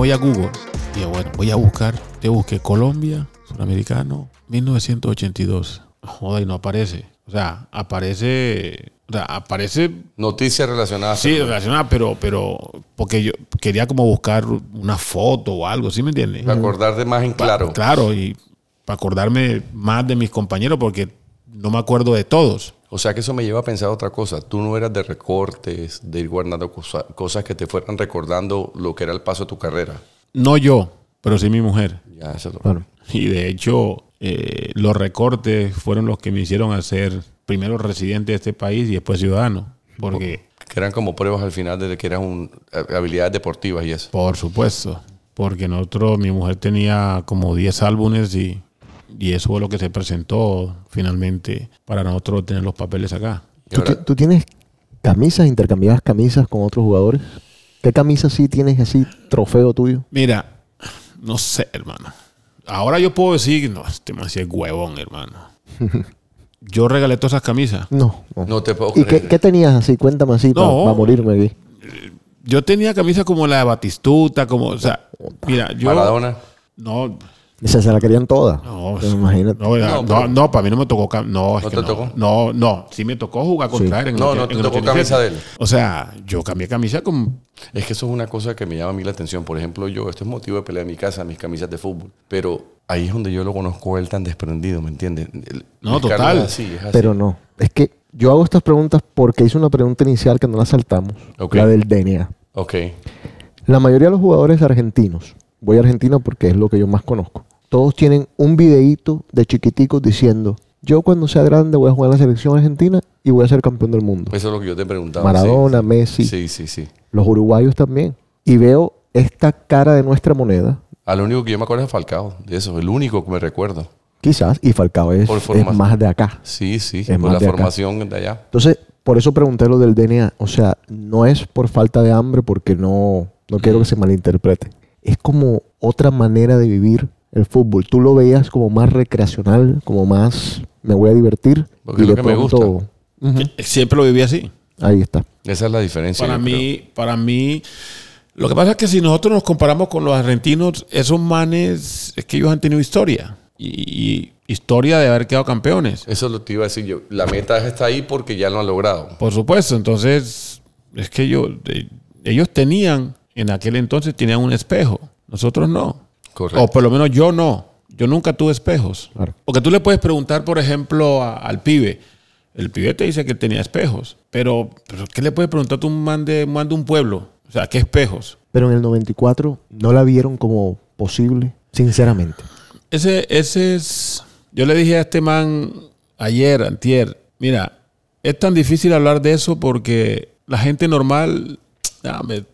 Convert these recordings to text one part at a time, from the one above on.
Voy a Google y bueno, voy a buscar, te busqué Colombia, suramericano, 1982. Joder, y no aparece. O sea, aparece, o sea, aparece, Noticias relacionadas. sí, relacionada, pero, pero, porque yo quería como buscar una foto o algo, ¿sí me entiendes? Para acordarte más en claro. Claro, y para acordarme más de mis compañeros, porque no me acuerdo de todos. O sea que eso me lleva a pensar otra cosa. Tú no eras de recortes, de ir guardando cosa- cosas que te fueran recordando lo que era el paso de tu carrera. No yo, pero sí mi mujer. Ya, eso lo- Claro. Y de hecho, eh, los recortes fueron los que me hicieron hacer primero residente de este país y después ciudadano. Porque, Que eran como pruebas al final de que eran un, habilidades deportivas y eso. por supuesto, porque nosotros, mi mujer tenía como 10 álbumes y, y eso fue lo que se presentó finalmente para nosotros tener los papeles acá. ¿Tú, tienes camisas, intercambiabas camisas con otros jugadores? ¿Qué camisa sí tienes así, trofeo tuyo? Mira, no sé, hermano. Ahora yo puedo decir, no, este man sí es huevón, hermano. Yo regalé todas esas camisas. No. no. No te puedo ¿Y qué, creer. qué tenías así? Cuéntame así para No. morirme aquí. Yo tenía camisas como la de Batistuta, como, o sea, mira, yo... Maradona. No, Esa se la querían todas. No, imagínate. No, ya, No, no, no, para mí no me tocó. No, es ¿No que te no. tocó? No, no. Sí me tocó jugar contra él. en No, el- no te en tocó 87. camisa de él. O sea, yo cambié camisa con. Es que eso es una cosa que me llama a mí la atención. Por ejemplo, yo, esto es motivo de pelea en mi casa, mis camisas de fútbol. Pero ahí es donde yo lo conozco él tan desprendido, ¿me entiendes? El- No, el total. es así, es así. Pero no. Es que yo hago estas preguntas porque hice una pregunta inicial que no la saltamos. Ok. La del DNA. Ok. La mayoría de los jugadores argentinos, voy a Argentina porque es lo que yo más conozco, todos tienen un videíto de chiquiticos diciendo, yo cuando sea grande voy a jugar en la selección argentina y voy a ser campeón del mundo. Eso es lo que yo te preguntaba. Maradona, sí. Messi, Sí, sí, sí. los uruguayos también. Y veo esta cara de nuestra moneda, A lo único que yo me acuerdo es Falcao. De eso, el único que me recuerdo. quizás, y Falcao es, más de acá. Sí, sí. Es por más la de acá. formación de allá. Entonces, por eso pregunté lo del DNA. O sea, no es por falta de hambre porque no, no quiero que se malinterprete. Es como otra manera de vivir el fútbol. Tú lo veías como más recreacional, como más me voy a divertir. Porque es lo que me gusta. Siempre lo viví así. ahí está. Esa es la diferencia. Para mí, para mí. Lo que pasa es que si nosotros nos comparamos con los argentinos, esos manes, es que ellos han tenido historia. Y, y historia de haber quedado campeones. Eso es lo que te iba a decir yo. La meta está ahí porque ya lo han logrado. Por supuesto. Entonces, es que yo, de- ellos tenían, en aquel entonces, tenían un espejo. Nosotros no. Correcto. O por lo menos yo no. Yo nunca tuve espejos. Claro. Porque tú le puedes preguntar, por ejemplo, a- al pibe. El pibe te dice que tenía espejos. Pero, pero ¿qué le puedes preguntar a un man de, un man de un pueblo? O sea, ¿qué espejos? Pero en el 94 no la vieron como posible, sinceramente. Ese, ese es. Yo le dije a este man ayer, antier, mira, es tan difícil hablar de eso porque la gente normal, me-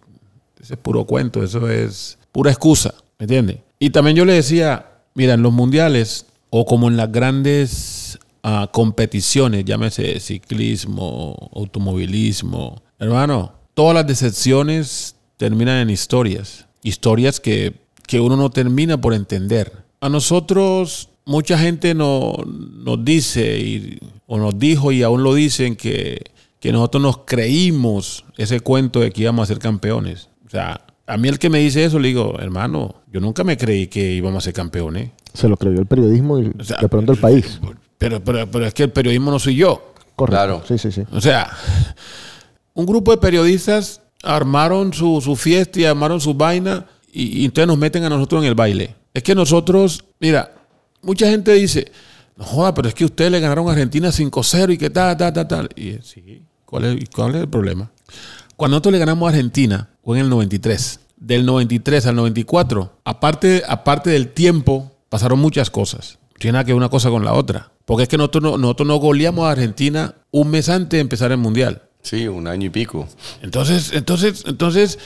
ese es puro cuento, eso es pura excusa, ¿me entiendes? Y también yo le decía, mira, en los mundiales o como en las grandes ah, competiciones, llámese ciclismo, automovilismo, hermano, todas las decepciones terminan en historias, historias que, que uno no termina por entender. A nosotros mucha gente no- nos dice y- o nos dijo y aún lo dicen que, que nosotros nos creímos ese cuento de que íbamos a ser campeones. O sea, a mí el que me dice eso le digo, hermano, yo nunca me creí que íbamos a ser campeones. Se lo creyó el periodismo y O sea, de pronto el país. Pero, pero, pero es que el periodismo no soy yo. Correcto. Claro. Sí, sí, sí. O sea, un grupo de periodistas armaron su, su fiesta y armaron su vaina y, y entonces nos meten a nosotros en el baile. Es que nosotros, mira, mucha gente dice, no joda, pero es que ustedes le ganaron a Argentina 5-0 y que tal, tal, tal, tal. Y sí, ¿cuál es, y cuál es el problema? Cuando nosotros le ganamos a Argentina, fue en el 93. Del 93 al 94, aparte, aparte del tiempo, pasaron muchas cosas. Tiene nada que ver una cosa con la otra. Porque es que nosotros no, nosotros no goleamos a Argentina un mes antes de empezar el Mundial. Sí, un año y pico. Entonces, entonces, entonces,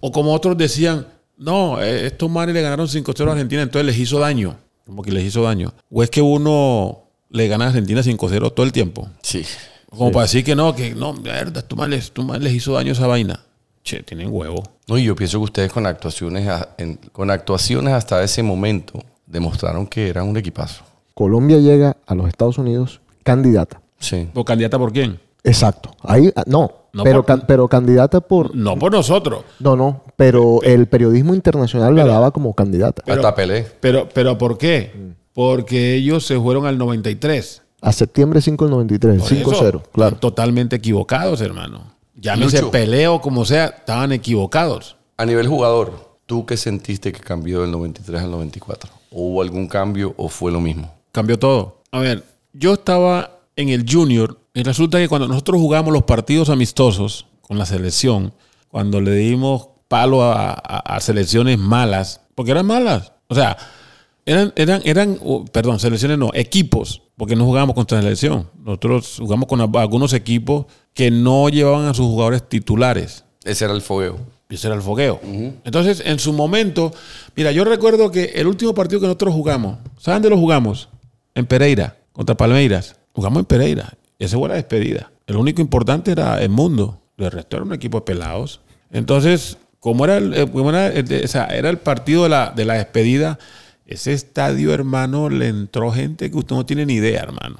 o como otros decían, no, eh, estos manes le ganaron 5-0 a Argentina, entonces les hizo daño. Como que les hizo daño. O es que uno le gana a Argentina 5-0 todo el tiempo. Sí. Como para decir que no, que no, verdad, tú mal, les, tú mal les hizo daño esa vaina. Che, tienen huevo. No, y yo pienso que ustedes con actuaciones, en- con actuaciones hasta ese momento demostraron que eran un equipazo. Colombia llega a los Estados Unidos candidata. Sí. ¿Por candidata por quién? Exacto. Ahí, ah, no, No pero, por- can- pero candidata por... No por nosotros. No, no, pero el periodismo internacional la daba como candidata. Pero- hasta Pelé. Pero, pero ¿por qué? Porque ellos se fueron al 93. A septiembre 5 del 93, Por eso, 5-0, claro. Totalmente equivocados, hermano. Llámese Lucho. peleo como sea, estaban equivocados. A nivel jugador, ¿tú qué sentiste que cambió del 93 al 94? ¿Hubo algún cambio o fue lo mismo? Cambió todo. A ver, yo estaba en el junior y resulta que cuando nosotros jugamos los partidos amistosos con la selección, cuando le dimos palo a, a- a selecciones malas, porque eran malas. O sea, eran, eran, eran, oh, perdón, selecciones no, equipos, porque no jugábamos contra la selección. Nosotros jugamos con algunos equipos que no llevaban a sus jugadores titulares. Ese era el fogueo. Ese era el fogueo. Entonces, en su momento, mira, yo recuerdo que el último partido que nosotros jugamos, ¿saben dónde lo jugamos? En Pereira, contra Palmeiras. Jugamos en Pereira. Esa fue la despedida. El único importante era el mundo. El resto era un equipo de pelados. Entonces, como era el, eh, como era el- o sea, era el partido de la, de la despedida, ese estadio, hermano, le entró gente que usted no tiene ni idea, hermano.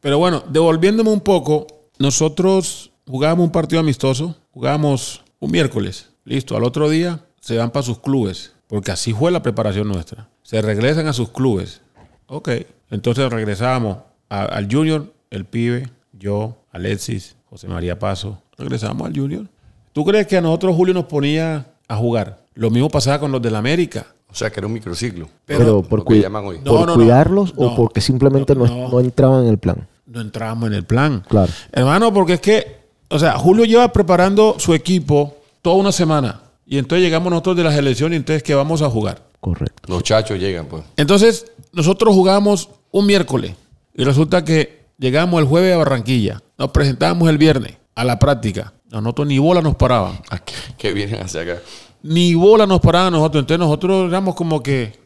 Pero bueno, devolviéndome un poco, nosotros jugábamos un partido amistoso, jugábamos un miércoles, listo, al otro día se van para sus clubes, porque así fue la preparación nuestra. Se regresan a sus clubes. Ok, entonces regresamos a- al Junior, el pibe, yo, Alexis, José María Paso, regresamos al Junior. ¿Tú crees que a nosotros Julio nos ponía a jugar? Lo mismo pasaba con los del América. O sea, que era un microciclo. Pero, por, cui- llaman hoy. No, por no, no. cuidarlos o porque simplemente no, entraban en el plan. no entrábamos en el plan. Claro. Hermano, porque es que, o sea, Julio lleva preparando su equipo toda una semana. Y entonces llegamos nosotros de la selección y entonces, ¿qué vamos a jugar? Correcto. Los chachos llegan, pues. Entonces, nosotros jugamos un miércoles. Y resulta que llegamos el jueves a Barranquilla. Nos presentábamos el viernes a la práctica. A nosotros ni bola nos paraban. Ah, ¿Qué, qué vienen hacia acá? Ni bola nos paraban nosotros. Entonces nosotros éramos como que,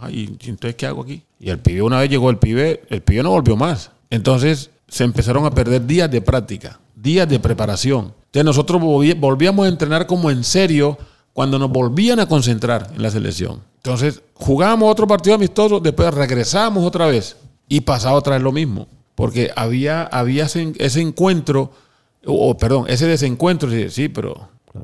ay, ¿y entonces qué hago aquí? Y el pibe, una vez llegó el pibe, el pibe no volvió más. Entonces se empezaron a perder días de práctica, días de preparación. Entonces nosotros volví- volvíamos a entrenar como en serio cuando nos volvían a concentrar en la selección. Entonces jugábamos otro partido amistoso, después regresamos otra vez y pasaba otra vez lo mismo. Porque había, había ese, ese encuentro, o perdón, ese desencuentro. Sí, sí,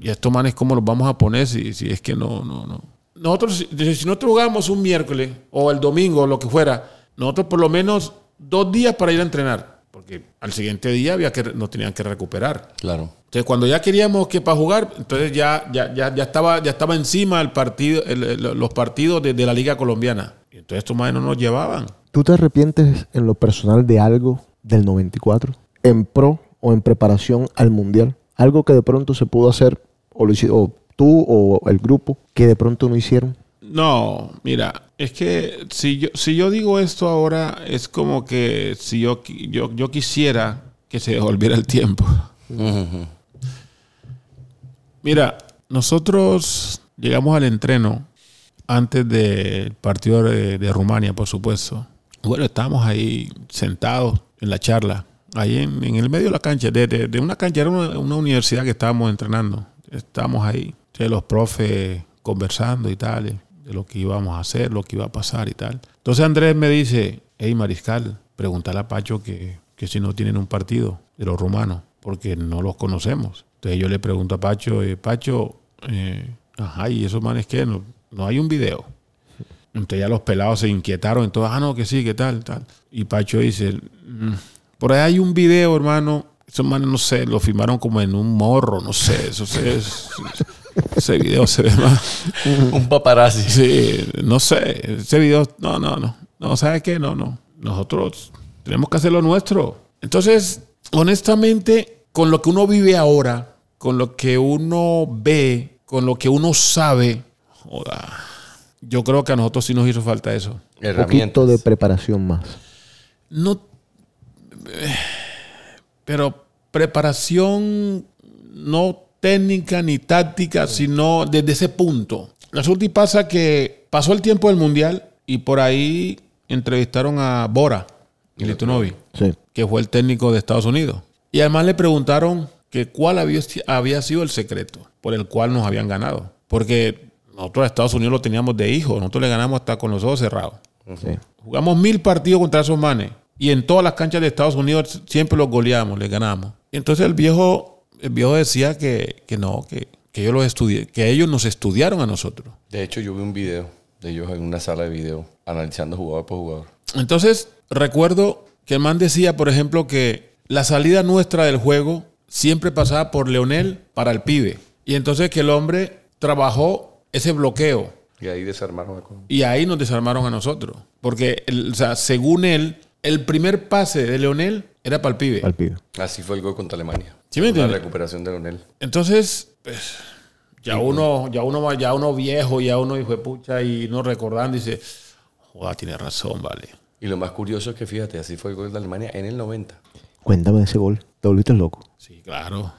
¿y a estos manes cómo los vamos a poner si, si es que no, no, no? Nosotros, si, si nosotros jugábamos un miércoles o el domingo o lo que fuera, nosotros por lo menos dos días para ir a entrenar. Porque al siguiente día había que, nos tenían que recuperar. Claro. Entonces, cuando ya queríamos que para jugar, entonces ya, ya, ya, ya, estaba, ya estaba encima el partido, el- el- los partidos de, de la Liga Colombiana. Y entonces estos manes no nos llevaban. ¿Tú te arrepientes en lo personal de algo del 94? En pro o en preparación al Mundial. Algo que de pronto se pudo hacer, o, lo o tú o el grupo, que de pronto no hicieron. No, mira, es que si yo, si yo digo esto ahora, es como que si yo, yo, yo quisiera que se devolviera el tiempo. Mira, nosotros llegamos al entreno antes del partido de, de Rumania, por supuesto. Bueno, estábamos ahí sentados en la charla, ahí en, el medio de la cancha, de, una cancha, era una, universidad que estábamos entrenando. Estábamos ahí, de los profes conversando y tal, de lo que íbamos a hacer, lo que iba a pasar y tal. Entonces Andrés me dice, hey Mariscal, pregúntale a Pacho que, que si no tienen un partido de los rumanos, porque no los conocemos. Entonces yo le pregunto a Pacho, eh, Pacho, eh, ajá, ¿y esos manes qué? No, no hay un video. Entonces ya los pelados se inquietaron, entonces, ah, no, que sí, que tal, tal. Y Pacho dice, "Mm, por ahí hay un video, hermano, esos manes, no sé, lo filmaron como en un morro, no sé, eso se- es- ese video se ve más. Un paparazzi. Sí, no sé, ese video, no, no, no, no, ¿sabes qué? No, no, nosotros tenemos que hacer lo nuestro. Entonces, honestamente, con lo que uno vive ahora, con lo que uno ve, con lo que uno sabe, joda, yo creo que a nosotros sí nos hizo falta eso. Un poquito de preparación más. No, pero preparación no técnica ni táctica, sino desde ese punto. Resulta y pasa que pasó el tiempo del Mundial y por ahí entrevistaron a Bora Militunovic, Sí. que fue el técnico de Estados Unidos. Y además le preguntaron que cuál había, había sido el secreto por el cual nos habían ganado. Porque nosotros a Estados Unidos lo teníamos de hijo, nosotros le ganamos hasta con los ojos cerrados. Sí. Jugamos mil partidos contra esos manes. Y en todas las canchas de Estados Unidos siempre los goleamos, les ganamos. Y entonces el viejo, el viejo decía que, que no, que, que yo los estudié, que ellos nos estudiaron a nosotros. De hecho, yo vi un video de ellos en una sala de video analizando jugador por jugador. Entonces, recuerdo que el man decía, por ejemplo, que la salida nuestra del juego siempre pasaba por Leonel para el pibe. Y entonces que el hombre trabajó ese bloqueo. Y ahí desarmaron a Colombia. Y ahí nos desarmaron a nosotros. Porque, el- o sea, según él, el primer pase de Leonel era para el pibe. Al pibe. Así fue el gol contra Alemania. ¿Sí me La entiendes? recuperación de Leonel. Entonces, pues, ya uno, ya uno, ya uno viejo, ya uno hijo de pucha y no recordando, dice, joder, tiene razón, vale. Y lo más curioso es que, fíjate, así fue el gol de Alemania en el 90. Cuéntame de ese gol. Te volviste loco. Sí, claro.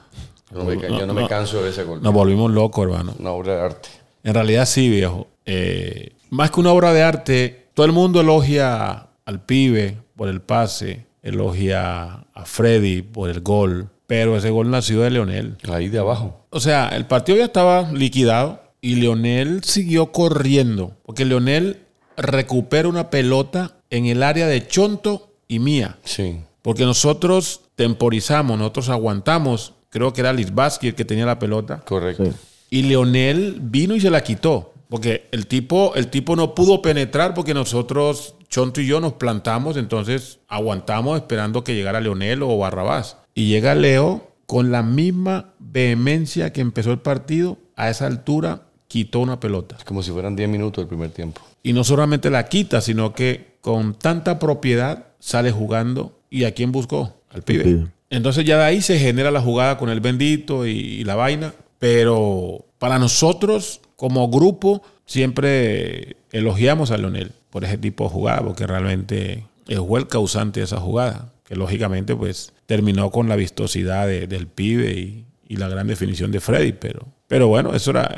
Yo no, me, ca- yo no me canso de ese gol. Nos volvimos locos, hermano. Una obra de arte. En realidad sí, viejo. Eh, más que una obra de arte, todo el mundo elogia al pibe por el pase, elogia a Freddy por el gol, pero ese gol nació de Leonel. Ahí de abajo. O sea, el partido ya estaba liquidado y Leonel siguió corriendo, porque Leonel recupera una pelota en el área de Chonto y mía. Sí. Porque nosotros temporizamos, nosotros aguantamos. Creo que era Lisbaski el que tenía la pelota. Correcto. Sí. Y Leonel vino y se la quitó. Porque el tipo, el tipo no pudo penetrar porque nosotros, Chonto y yo, nos plantamos. Entonces aguantamos esperando que llegara Leonel o Barrabás. Y llega Leo con la misma vehemencia que empezó el partido. A esa altura quitó una pelota. Como si fueran 10 minutos del primer tiempo. Y no solamente la quita, sino que con tanta propiedad sale jugando. ¿Y a quién buscó? Al pibe. Entonces ya de ahí se genera la jugada con el bendito y, y la vaina. Pero para nosotros, como grupo, siempre elogiamos a Leonel por ese tipo de jugada, porque realmente él fue el causante de esa jugada. Que lógicamente, pues, terminó con la vistosidad de- del pibe y, y la gran definición de Freddy. Pero, pero bueno, eso era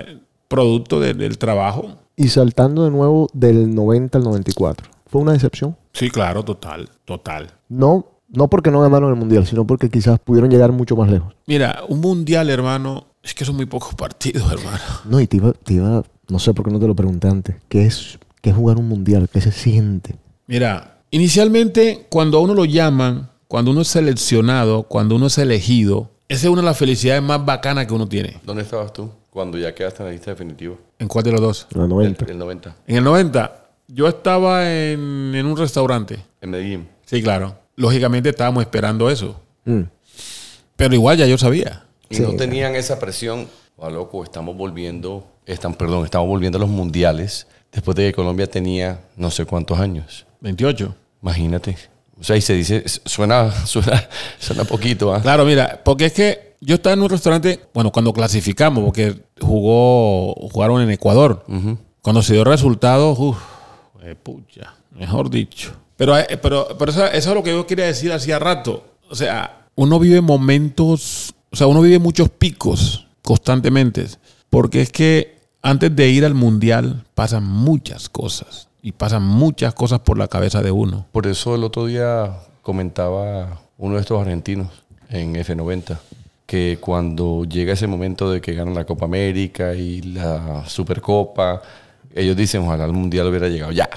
producto de- del trabajo Y saltando de nuevo del 90 al 94. ¿Fue una decepción? Sí, claro, total, total. No, no porque no ganaron el mundial, sino porque quizás pudieron llegar mucho más lejos. Mira, un mundial, hermano, es que son muy pocos partidos, hermano. No, y te iba, te iba- no sé por qué no te lo pregunté antes. ¿Qué es, qué es jugar un mundial? ¿Qué se siente? Mira, inicialmente, cuando a uno lo llaman, cuando uno es seleccionado, cuando uno es elegido, esa es una de las felicidades más bacanas que uno tiene. ¿Dónde estabas tú cuando ya quedaste en la lista definitiva? ¿En cuál de los dos? En El, 90. el 90. En el 90, yo estaba en, en un restaurante. En Medellín. Sí, claro. Lógicamente estábamos esperando eso. Mm. Pero igual ya yo sabía. Y Sí. no tenían esa presión. Oh, loco, estamos volviendo, están, perdón, estamos volviendo a los mundiales después de que Colombia tenía no sé cuántos años. 28. Imagínate. O sea, y se dice, suena, suena, suena poquito, ¿ah? Claro, mira, porque es que yo estaba en un restaurante, bueno, cuando clasificamos, porque jugó, jugaron en Ecuador. Cuando se dio el resultado, uff, pucha, mejor dicho. Pero, eh, pero, pero eso, eso es lo que yo quería decir hacía rato. O sea, uno vive momentos, o sea, uno vive muchos picos constantemente. Porque es que antes de ir al mundial pasan muchas cosas. Y pasan muchas cosas por la cabeza de uno. Por eso el otro día comentaba uno de estos argentinos en F90 que cuando llega ese momento de que ganan la Copa América y la Supercopa, ellos dicen, ojalá el Mundial hubiera llegado ya.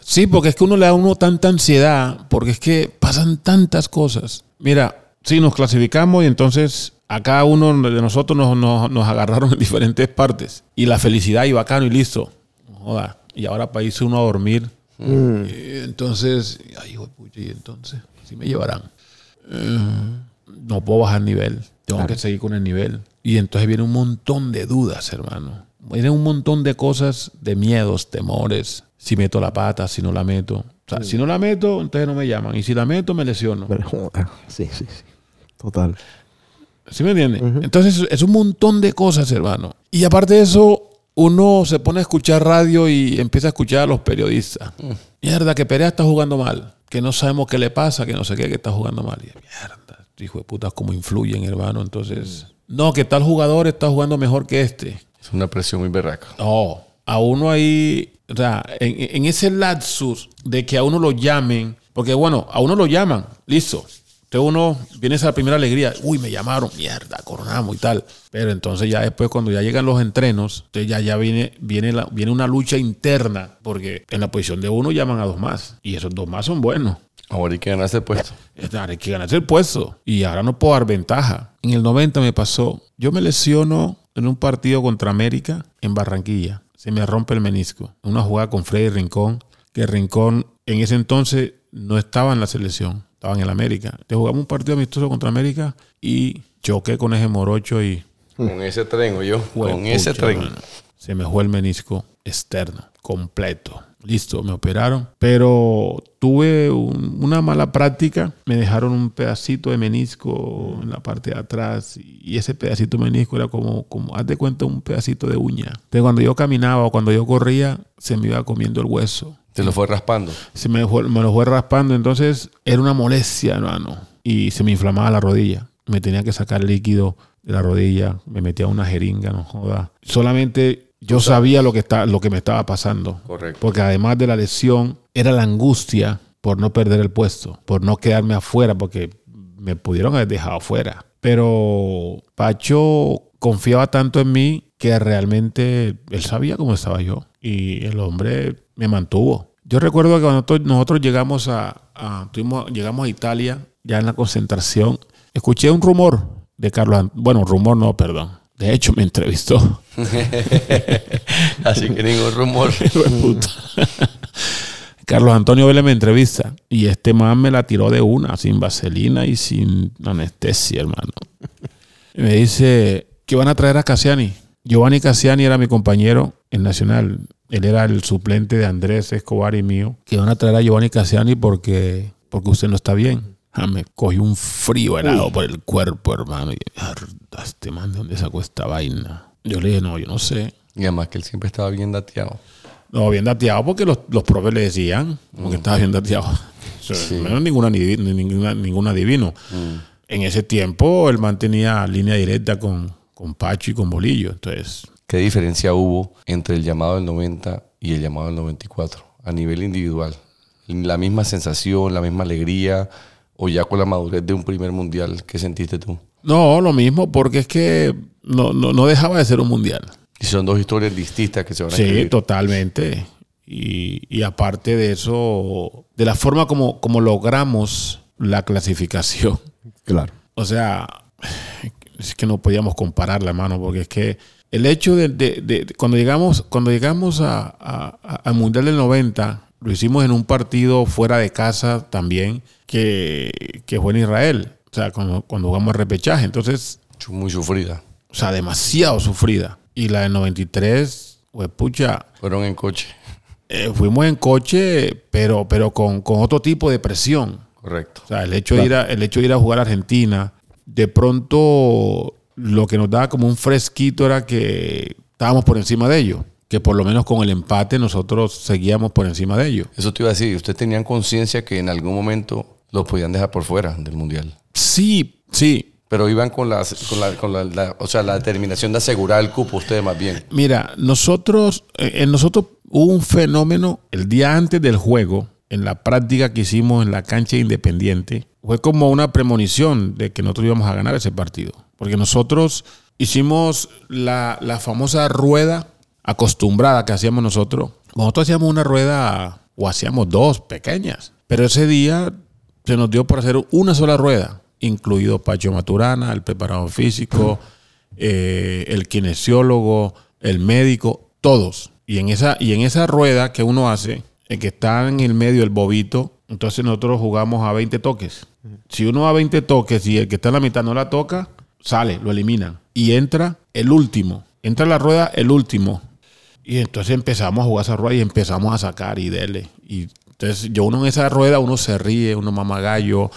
Sí, porque es que uno le da a uno tanta ansiedad, porque es que pasan tantas cosas. Mira, sí, nos clasificamos y entonces a cada uno de nosotros nos, nos- nos agarraron en diferentes partes. Y la felicidad y bacano y listo. Joda. Y ahora para irse uno a dormir. Y entonces, ay, hijo de pucha, y entonces, si me llevarán. Eh, no puedo bajar nivel. Tengo que seguir con el nivel. Y entonces viene un montón de dudas, hermano. Viene un montón de cosas, de miedos, temores. Si meto la pata, si no la meto. O sea, si no la meto, entonces no me llaman. Y si la meto, me lesiono. Sí, sí, sí. Total. ¿Sí me entiendes? Entonces es un montón de cosas, hermano. Y aparte de eso, uno se pone a escuchar radio y empieza a escuchar a los periodistas. Mierda, que Perea está jugando mal. que no sabemos qué le pasa, que no sé qué, que está jugando mal. Y mierda, hijo de puta, cómo influyen, hermano. Entonces, no, que tal jugador está jugando mejor que este. Es una presión muy berraca. No, a uno ahí, o sea, en, en ese lapsus de que a uno lo llamen, porque bueno, a uno lo llaman, listo. Entonces uno viene esa primera alegría, uy, me llamaron, mierda, coronamos y tal. Pero entonces ya después cuando ya llegan los entrenos, entonces ya, ya viene, viene, la, viene una lucha interna, porque en la posición de uno llaman a dos más, y esos dos más son buenos. Ahora hay que ganarse el puesto. Ahora hay que ganarse el puesto. Y ahora no puedo dar ventaja. En el 90 me pasó. Yo me lesiono en un partido contra América en Barranquilla. Se me rompe el menisco. Una jugada con Freddy Rincón. Que Rincón en ese entonces no estaba en la selección. Estaba en el América. Te jugamos un partido amistoso contra América y choqué con ese morocho y Con ese tren, o yo. Con ese tren. mano. Se me fue el menisco externo, completo. Listo, me operaron. Pero tuve un- una mala práctica. Me dejaron un pedacito de menisco en la parte de atrás. Y ese pedacito de menisco era como, como haz de cuenta, un pedacito de uña. Pero cuando yo caminaba o cuando yo corría, se me iba comiendo el hueso Te lo fue raspando. se me, fue- me lo fue raspando, entonces era una molestia, hermano. Y se me inflamaba la rodilla. Me tenía que sacar líquido de la rodilla, me metía una jeringa, no joda. Solamente yo sabía lo que, está, lo que me estaba pasando. Correcto. Porque además de la lesión, era la angustia por no perder el puesto, por no quedarme afuera, porque me pudieron haber dejado afuera. Pero Pacho confiaba tanto en mí que realmente él sabía cómo estaba yo. Y el hombre me mantuvo. Yo recuerdo que cuando nosotros llegamos a, a- tuvimos- llegamos a Italia, ya en la concentración, escuché un rumor de Carlos. Ant- Bueno, rumor no, perdón. De hecho, me entrevistó. Así que ningún rumor. Carlos Antonio Vélez me entrevista y este man me la tiró de una, sin vaselina y sin anestesia, hermano. Y me dice que van a traer a Cassiani. Giovanni Cassiani era mi compañero en Nacional. Él era el suplente de Andrés Escobar y mío. Que van a traer a Giovanni Cassiani porque, porque usted no está bien. Ah, me cogió un frío helado por el cuerpo, hermano. Y, "Arda, este man, ¿de dónde sacó esta vaina? Yo le dije, no, yo no sé. Y además que él siempre estaba bien dateado. No, bien dateado porque los, los profes le decían como que estaba bien dateado. O sea, No era ninguna, ni- ni- ninguna, ninguna adivino. En ese tiempo el man tenía línea directa con, con Pacho y con Bolillo. Entonces, ¿Qué diferencia hubo entre el llamado del 90 y el llamado del 94 a nivel individual? ¿La misma sensación, la misma alegría o ya con la madurez de un primer mundial? ¿Qué sentiste tú? no, lo mismo porque es que no, no, no dejaba de ser un mundial. Y son dos historias distintas que se van a Sí, escribir. totalmente. Y, y aparte de eso, de la forma como, como logramos la clasificación. Claro. O sea, es que no podíamos compararla, mano, porque es que el hecho de, de- de- de- cuando llegamos, cuando llegamos a- a- al Mundial del 90, lo hicimos en un partido fuera de casa también, que, que fue en Israel. O sea, cuando, cuando jugamos repechaje. Entonces, Muy sufrida. o sea, demasiado sufrida. Y la del 93, pues pucha, Fueron en coche. eh, fuimos en coche, pero, pero con, con otro tipo de presión. Correcto. O sea, el hecho, de ir a, el hecho de ir a jugar a Argentina, de pronto lo que nos daba como un fresquito era que estábamos por encima de ellos. Que por lo menos con el empate nosotros seguíamos por encima de ellos. Eso te iba a decir. ¿Ustedes tenían conciencia que en algún momento los podían dejar por fuera del mundial? Sí, sí. Pero iban con, la, con, la, con la- la- o sea, la determinación de asegurar el cupo ustedes más bien. Mira, nosotros, eh, en nosotros hubo un fenómeno el día antes del juego, en la práctica que hicimos en la cancha independiente, fue como una premonición de que nosotros íbamos a ganar ese partido. Porque nosotros hicimos la, la famosa rueda acostumbrada que hacíamos nosotros. Nosotros hacíamos una rueda, o hacíamos dos pequeñas, pero ese día se nos dio por hacer una sola rueda, incluido Pacho Maturana, el preparador físico, eh, el kinesiólogo, el médico, todos. Y en esa, y en esa rueda que uno hace, el que está en el medio, el bobito, entonces nosotros jugamos a 20 toques. Si uno a 20 toques y el que está en la mitad no la toca, sale, lo eliminan. Y entra el último. Entra la rueda el último. Y entonces empezamos a jugar esa rueda y empezamos a sacar y dele. Y entonces yo uno en esa rueda, uno se ríe, uno mama gallo,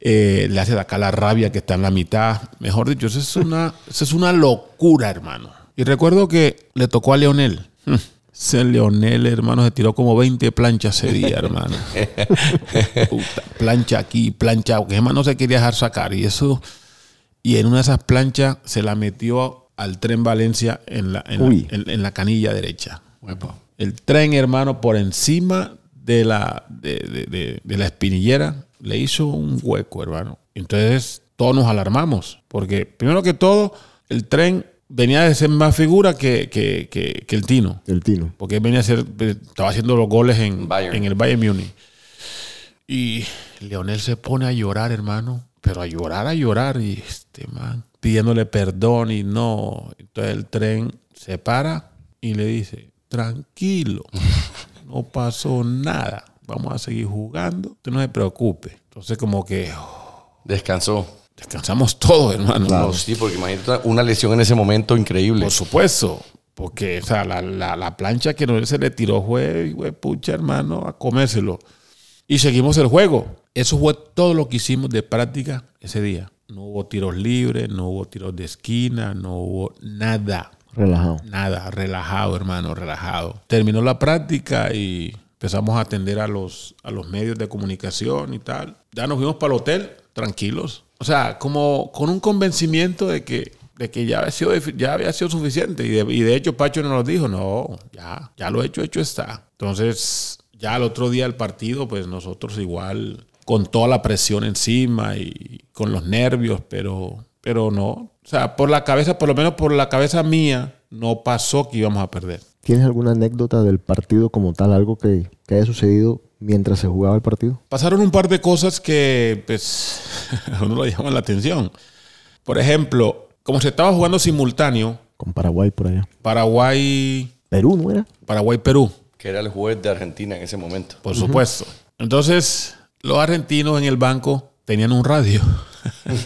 eh, le hace acá la rabia que está en la mitad. Mejor dicho, eso es una, eso es una locura, hermano. Y recuerdo que le tocó a Leonel. Ese Leonel, hermano, se tiró como 20 planchas ese día, hermano. Puta, plancha aquí, plancha, porque hermano no se quería dejar sacar. Y eso, y en una de esas planchas se la metió al tren Valencia en la, en la- Uy. en- en la canilla derecha. El tren, hermano, por encima de la, de, de- de- de la espinillera, le hizo un hueco, hermano. Entonces, todos nos alarmamos. Porque, primero que todo, el tren venía de ser más figura que, que- que- que el Tino. El Tino. Porque él venía a ser, estaba haciendo los goles en, Bayern. en el Bayern Múnich. Y Leonel se pone a llorar, hermano. Pero a llorar, a llorar. Y este man pidiéndole perdón y no. Entonces el tren se para y le dice, tranquilo, no pasó nada. Vamos a seguir jugando. Usted no se preocupe. Entonces como que oh, Descansó. Descansamos todos, hermano. No, sí, porque imagínate una lesión en ese momento increíble. Por supuesto. Porque, o sea, la, la- la plancha que no se le tiró fue, fue, pucha, hermano, a comérselo. Y seguimos el juego. Eso fue todo lo que hicimos de práctica ese día. No hubo tiros libres, no hubo tiros de esquina, no hubo nada. Relajado. Nada, relajado, hermano, relajado. Terminó la práctica y empezamos a atender a los, a los medios de comunicación y tal. Ya nos fuimos para el hotel, tranquilos. O sea, como con un convencimiento de que, de que ya, había sido, ya había sido suficiente. Y de, y de hecho Pacho nos dijo, no, ya, ya lo hecho, hecho está. Entonces, ya al otro día del partido, pues nosotros igual con toda la presión encima y con los nervios, pero, pero no. O sea, por la cabeza, por lo menos por la cabeza mía, no pasó que íbamos a perder. ¿Tienes alguna anécdota del partido como tal? Algo que, que haya sucedido mientras se jugaba el partido. Pasaron un par de cosas que, pues, a uno le llaman la atención. Por ejemplo, como se estaba jugando simultáneo, Con Paraguay por allá. Paraguay, Perú, ¿no era? Paraguay-Perú, Que era el juez de Argentina en ese momento. por supuesto. Entonces, los argentinos en el banco tenían un radio.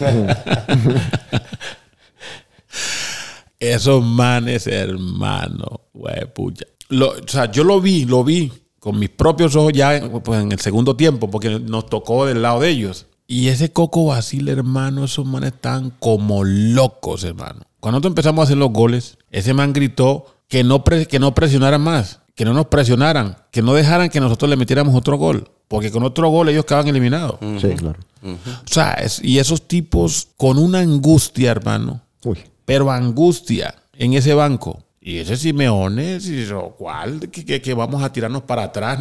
Esos manes, hermano, güey, pucha. Lo- o sea, yo lo vi, lo vi con mis propios ojos ya pues, en el segundo tiempo, porque nos tocó del lado de ellos. Y ese Coco Basile, hermano, esos manes estaban como locos, hermano. Cuando nosotros empezamos a hacer los goles, ese man gritó que no, que no presionaran más, que no nos presionaran, que no dejaran que nosotros le metiéramos otro gol. Porque con otro gol ellos quedaban eliminados. Sí, claro. O sea, es- y esos tipos con una angustia, hermano, Uy. pero angustia en ese banco. Y ese Simeone, si- o ¿cuál? Que, que- que vamos a tirarnos para atrás.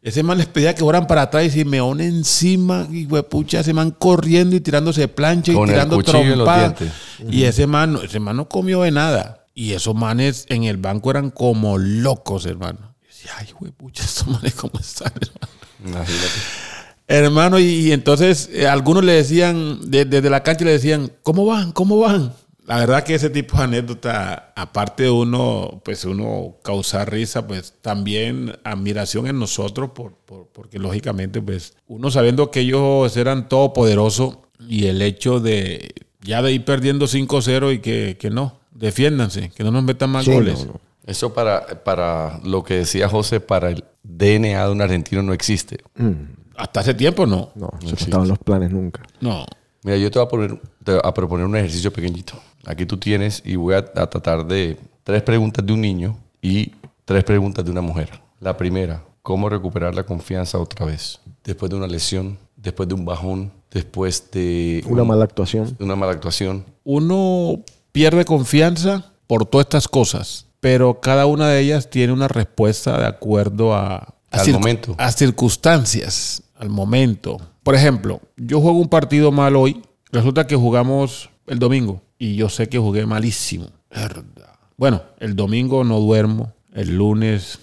Ese man les pedía que fueran para atrás y Simeone encima, y pucha, ese man corriendo y tirándose plancha y Con tirando trompadas. Y ese man, ese man no comió de nada. Y esos manes en el banco eran como locos, hermano. Y decía, ay, pucha, estos manes cómo están, hermano. Imagínate. Hermano, y, y entonces eh, algunos le decían, de- desde la cancha le decían, ¿cómo van? ¿Cómo van? La verdad que ese tipo de anécdota, aparte de uno, pues uno causar risa, pues también admiración en nosotros, por, por- porque lógicamente, pues uno sabiendo que ellos eran todopoderosos y el hecho de ya de ir perdiendo 5-0 y que, que no, defiéndanse, que no nos metan más Sí, goles. no, no. Eso para, para lo que decía José, para el DNA de un argentino no existe. Hasta hace tiempo no. No, no estaba en los planes nunca. No. Mira, yo te voy a, poner, te voy a proponer un ejercicio pequeñito. Aquí tú tienes y voy a, a tratar de tres preguntas de un niño y tres preguntas de una mujer. La primera, ¿cómo recuperar la confianza otra vez? Después de una lesión, después de un bajón, después de Una un- mala actuación. una mala actuación. uno pierde confianza por todas estas cosas, pero cada una de ellas tiene una respuesta de acuerdo a, a Al momento. a circunstancias, al momento. Por ejemplo, yo juego un partido mal hoy, resulta que jugamos el domingo y yo sé que jugué malísimo. Verdad. Bueno, el domingo no duermo, el lunes,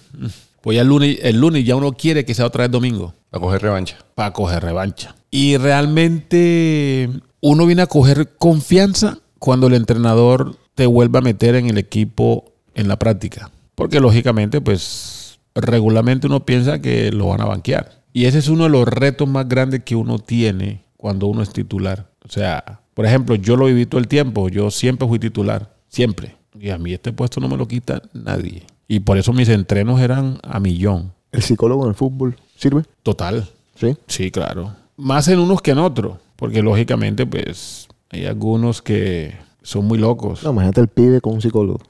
pues ya el lunes, el lunes ya uno quiere que sea otra vez domingo A coger revancha. para coger revancha. Y realmente uno viene a coger confianza cuando el entrenador te vuelve a meter en el equipo en la práctica. Porque lógicamente, pues regularmente uno piensa que lo van a banquear. Y ese es uno de los retos más grandes que uno tiene cuando uno es titular. O sea, por ejemplo, yo lo viví todo el tiempo. Yo siempre fui titular. Siempre. Y a mí este puesto no me lo quita nadie. Y por eso mis entrenos eran a millón. ¿El psicólogo en el fútbol sirve? Total. Sí. Sí, claro. Más en unos que en otros. Porque lógicamente, pues, hay algunos que son muy locos. No, imagínate el pibe con un psicólogo.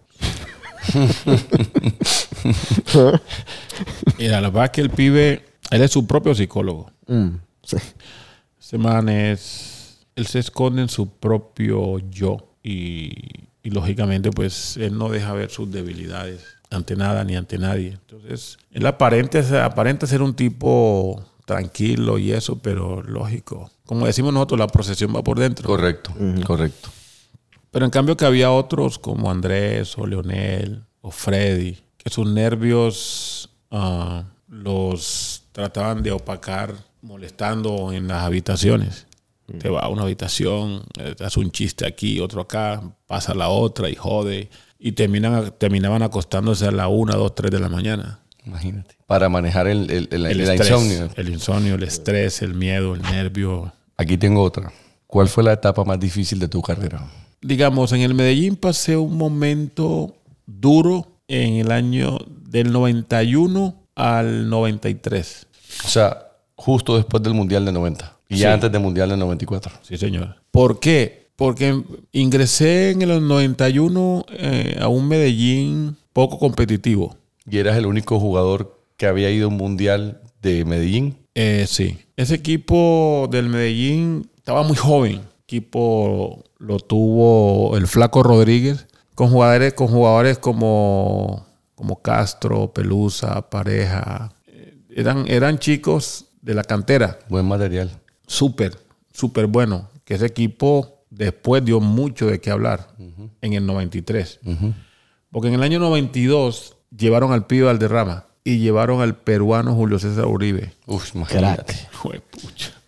Mira, la verdad es que el pibe, él es su propio psicólogo. Él se esconde en su propio yo. Y, y lógicamente, pues él no deja ver sus debilidades ante nada ni ante nadie. Entonces, él aparenta, aparenta ser un tipo tranquilo y eso, pero lógico. Como decimos nosotros, la procesión va por dentro. Correcto, correcto. Pero en cambio que había otros como Andrés o Leonel o Freddy, que sus nervios ah, los trataban de opacar molestando en las habitaciones. Te va a una habitación, eh, hace un chiste aquí, otro acá, pasa a la otra y jode. Y terminan, terminaban acostándose a la una, dos, tres de la mañana. Imagínate. Para manejar el, el, el- El, el estrés, insomnio. el insomnio, el estrés, el miedo, el nervio. Aquí tengo otra. ¿Cuál fue la etapa más difícil de tu carrera? digamos, en el Medellín pasé un momento duro en el año del 91 al 93. O sea, justo después del Mundial de 90. Y Sí. ya antes del Mundial de 94. Sí, señor. ¿Por qué? Porque ingresé en el 91 eh, a un Medellín poco competitivo. Y eras el único jugador que había ido a un Mundial de Medellín. Eh, sí. Ese equipo del Medellín estaba muy joven. El equipo lo tuvo el Flaco Rodríguez con jugadores, con jugadores como, como Castro, Pelusa, Pareja. Eh, Eran, eran chicos de la cantera. Buen material. Súper, súper bueno. Que ese equipo después dio mucho de qué hablar en el 93. Porque en el año 92 llevaron al pibe Valderrama y llevaron al peruano Julio César Uribe. Uf, imagínate.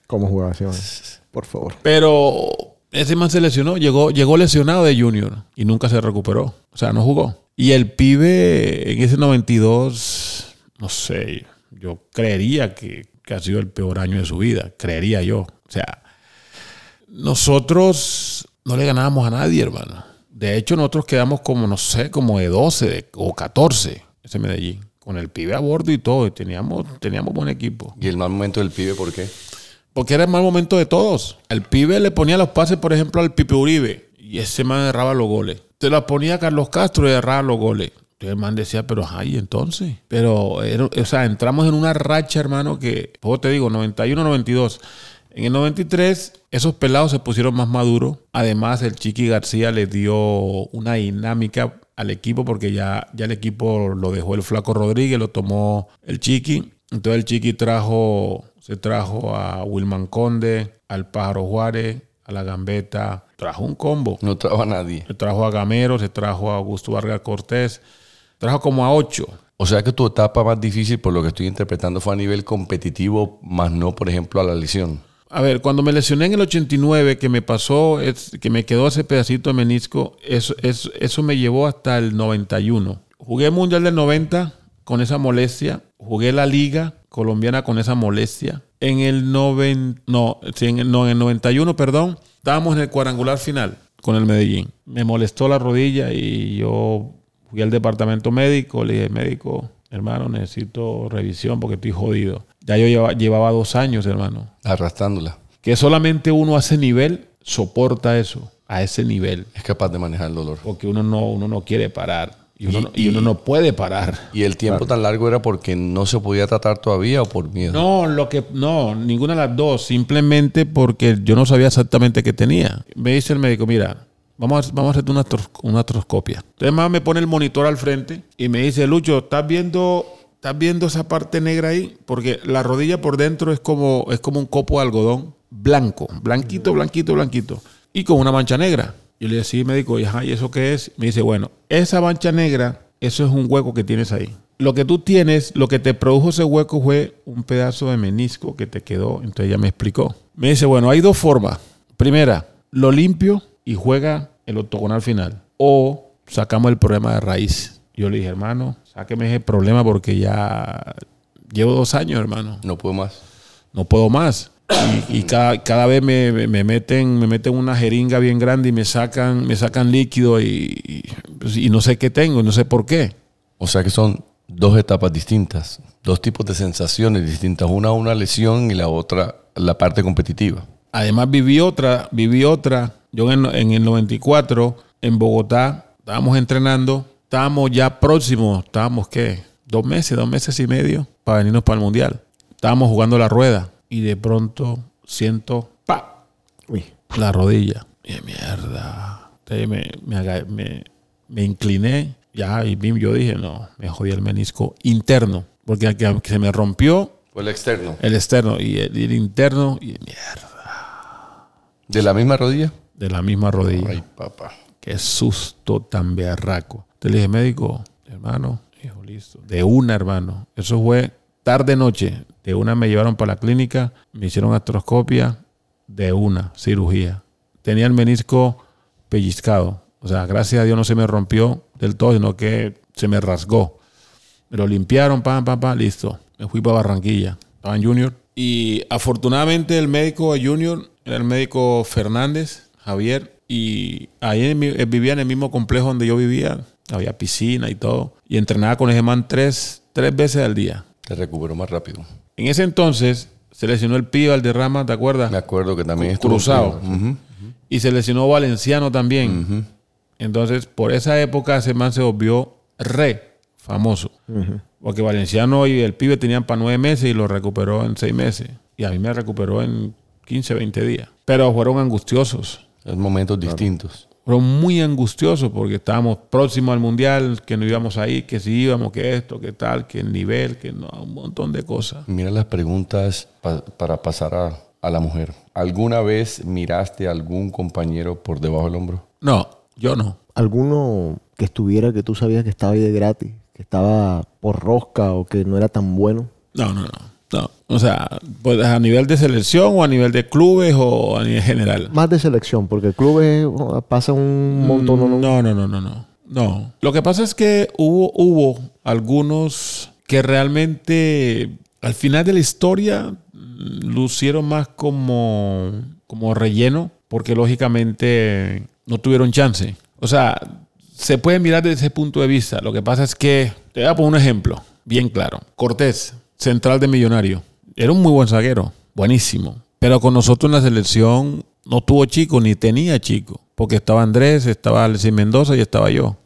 ¿Cómo jugaba ese man? Por favor. Pero ese man se lesionó, llegó, llegó lesionado de Junior y nunca se recuperó. O sea, no jugó. Y el pibe en ese 92, no sé, yo creería que, que ha sido el peor año de su vida. Creería yo. O sea, nosotros no le ganábamos a nadie, hermano. De hecho, nosotros quedamos como, no sé, como de 12 de- o 14, ese Medellín. Con el pibe a bordo y todo. y teníamos, teníamos buen equipo. ¿Y el mal momento del pibe por qué? Porque era el mal momento de todos. El pibe le ponía los pases, por ejemplo, al Pipe Uribe. Y ese man erraba los goles. Se los ponía a Carlos Castro y erraba los goles. El man decía, pero ay, entonces. Pero, era- o sea, entramos en una racha, hermano, que, luego te digo, 91, 92. En el 93, esos pelados se pusieron más maduros. Además, el Chiqui García le dio una dinámica al equipo porque ya, ya el equipo lo dejó el Flaco Rodríguez, lo tomó el Chiqui. Entonces el Chiqui trajo, se trajo a Wilman Conde, al Pájaro Juárez, a la Gambeta. Trajo un combo. No traba a nadie. Se trajo a Gamero, se trajo a Augusto Vargas Cortés. Trajo como a ocho. O sea que tu etapa más difícil, por lo que estoy interpretando, fue a nivel competitivo, más no, por ejemplo, a la lesión. A ver, cuando me lesioné en el 89, que me pasó, es, que me quedó ese pedacito de menisco, eso, eso, eso me llevó hasta el 91. Jugué Mundial del 90 con esa molestia. Jugué la Liga Colombiana con esa molestia. En el, noven, no, sí, en el, no, en el 91, perdón, estábamos en el cuadrangular final con el Medellín. Me molestó la rodilla y yo fui al departamento médico. Le dije, médico, hermano, necesito revisión porque estoy jodido. Ya yo lleva- llevaba dos años, hermano Arrastrándola. que solamente uno a ese nivel soporta eso, a ese nivel, Es capaz de manejar el dolor. porque uno no, uno no quiere parar y uno, Y- no- y uno no puede parar. ¿Y el tiempo tan largo era porque no se podía tratar todavía o por miedo? No, lo que no, ninguna de las dos, simplemente porque yo no sabía exactamente qué tenía. Me dice el médico, mira, vamos a, vamos a hacerte una, una atroscopia. Entonces más me pone el monitor al frente y me dice, Lucho, ¿estás viendo, ¿estás viendo esa parte negra ahí? Porque la rodilla por dentro es como, es como un copo de algodón blanco, blanquito, blanquito, blanquito, y con una mancha negra. Yo le decía, sí, médico, y, ¿y eso qué es? Me dice, bueno, esa mancha negra, eso es un hueco que tienes ahí. Lo que tú tienes, lo que te produjo ese hueco fue un pedazo de menisco que te quedó. Entonces ya me explicó. Me dice, bueno, hay dos formas. Primera, lo limpio y juega el octogonal final. O sacamos el problema de raíz. Yo le dije, hermano, sáqueme ese problema porque ya llevo dos años, hermano No puedo más. no puedo más. Y, y cada, cada vez me, me- me meten, me meten una jeringa bien grande y me sacan, me sacan líquido y, y, pues, y no sé qué tengo, no sé por qué. O sea que son dos etapas distintas, dos tipos de sensaciones distintas. Una una lesión y la otra la parte competitiva. Además viví otra, viví otra. Yo en, en el 94, en Bogotá, estábamos entrenando estábamos ya próximos, estábamos qué, dos meses, dos meses y medio para venirnos para el mundial. Estábamos jugando la rueda y de pronto siento, ¡pa! Uy. la rodilla. Y mierda. Entonces me, me, aga- me- me incliné ya y bim, yo dije, no, me jodí el menisco interno. Porque al que, se me rompió Fue el externo. el externo y el, y el interno y mierda, ¿De la misma rodilla? De la misma rodilla. Ay, papá. Qué susto tan berraco. Te le dije, médico, hermano, dijo, listo. De una, hermano. Eso fue tarde noche. De una me llevaron para la clínica, me hicieron astroscopia, de una, cirugía. Tenía el menisco pellizcado. O sea, gracias a Dios no se me rompió del todo, sino que se me rasgó. Me lo limpiaron, pam, pam, pam, listo. Me fui para Barranquilla. Estaba en Junior. Y afortunadamente el médico de Junior era el médico Fernández, Javier. Y ahí en mi- eh, vivía en el mismo complejo donde yo vivía. Había piscina y todo. Y entrenaba con ese man tres, tres veces al día. Te recuperó más rápido. En ese entonces se lesionó el pibe al derrama, ¿te acuerdas? Me acuerdo que también estuvo cruzado. Y se lesionó Valenciano también. Entonces, por esa época, ese man se volvió re famoso. Porque Valenciano y el pibe tenían para nueve meses y lo recuperó en seis meses. Y a mí me recuperó en 15, 20 días. Pero fueron angustiosos. En momentos distintos. Fueron muy angustiosos porque estábamos próximos al mundial, que no íbamos ahí, que si íbamos, que esto, que tal, que el nivel, que no, un montón de cosas. Mira las preguntas pa- para pasar a, a la mujer. ¿Alguna vez miraste a algún compañero por debajo del hombro? No, yo no. ¿Alguno que estuviera que tú sabías que estaba ahí de gratis? Que estaba por rosca o que no era tan bueno. No, no, no. No. O sea, pues a nivel de selección o a nivel de clubes o a nivel general. Más de selección, porque el club es- oh, pasa un montón. ¿no? No, no, no, no, no. No. Lo que pasa es que hubo, hubo algunos que realmente al final de la historia mm, lucieron más como, como relleno, porque lógicamente no tuvieron chance. O sea, se puede mirar desde ese punto de vista. Lo que pasa es que, te voy a poner un ejemplo, bien claro. Cortés, central de Millonario, era un muy buen zaguero, buenísimo. Pero con nosotros en la selección no tuvo chico, ni tenía chico. Porque estaba Andrés, estaba Alexis Mendoza y estaba yo.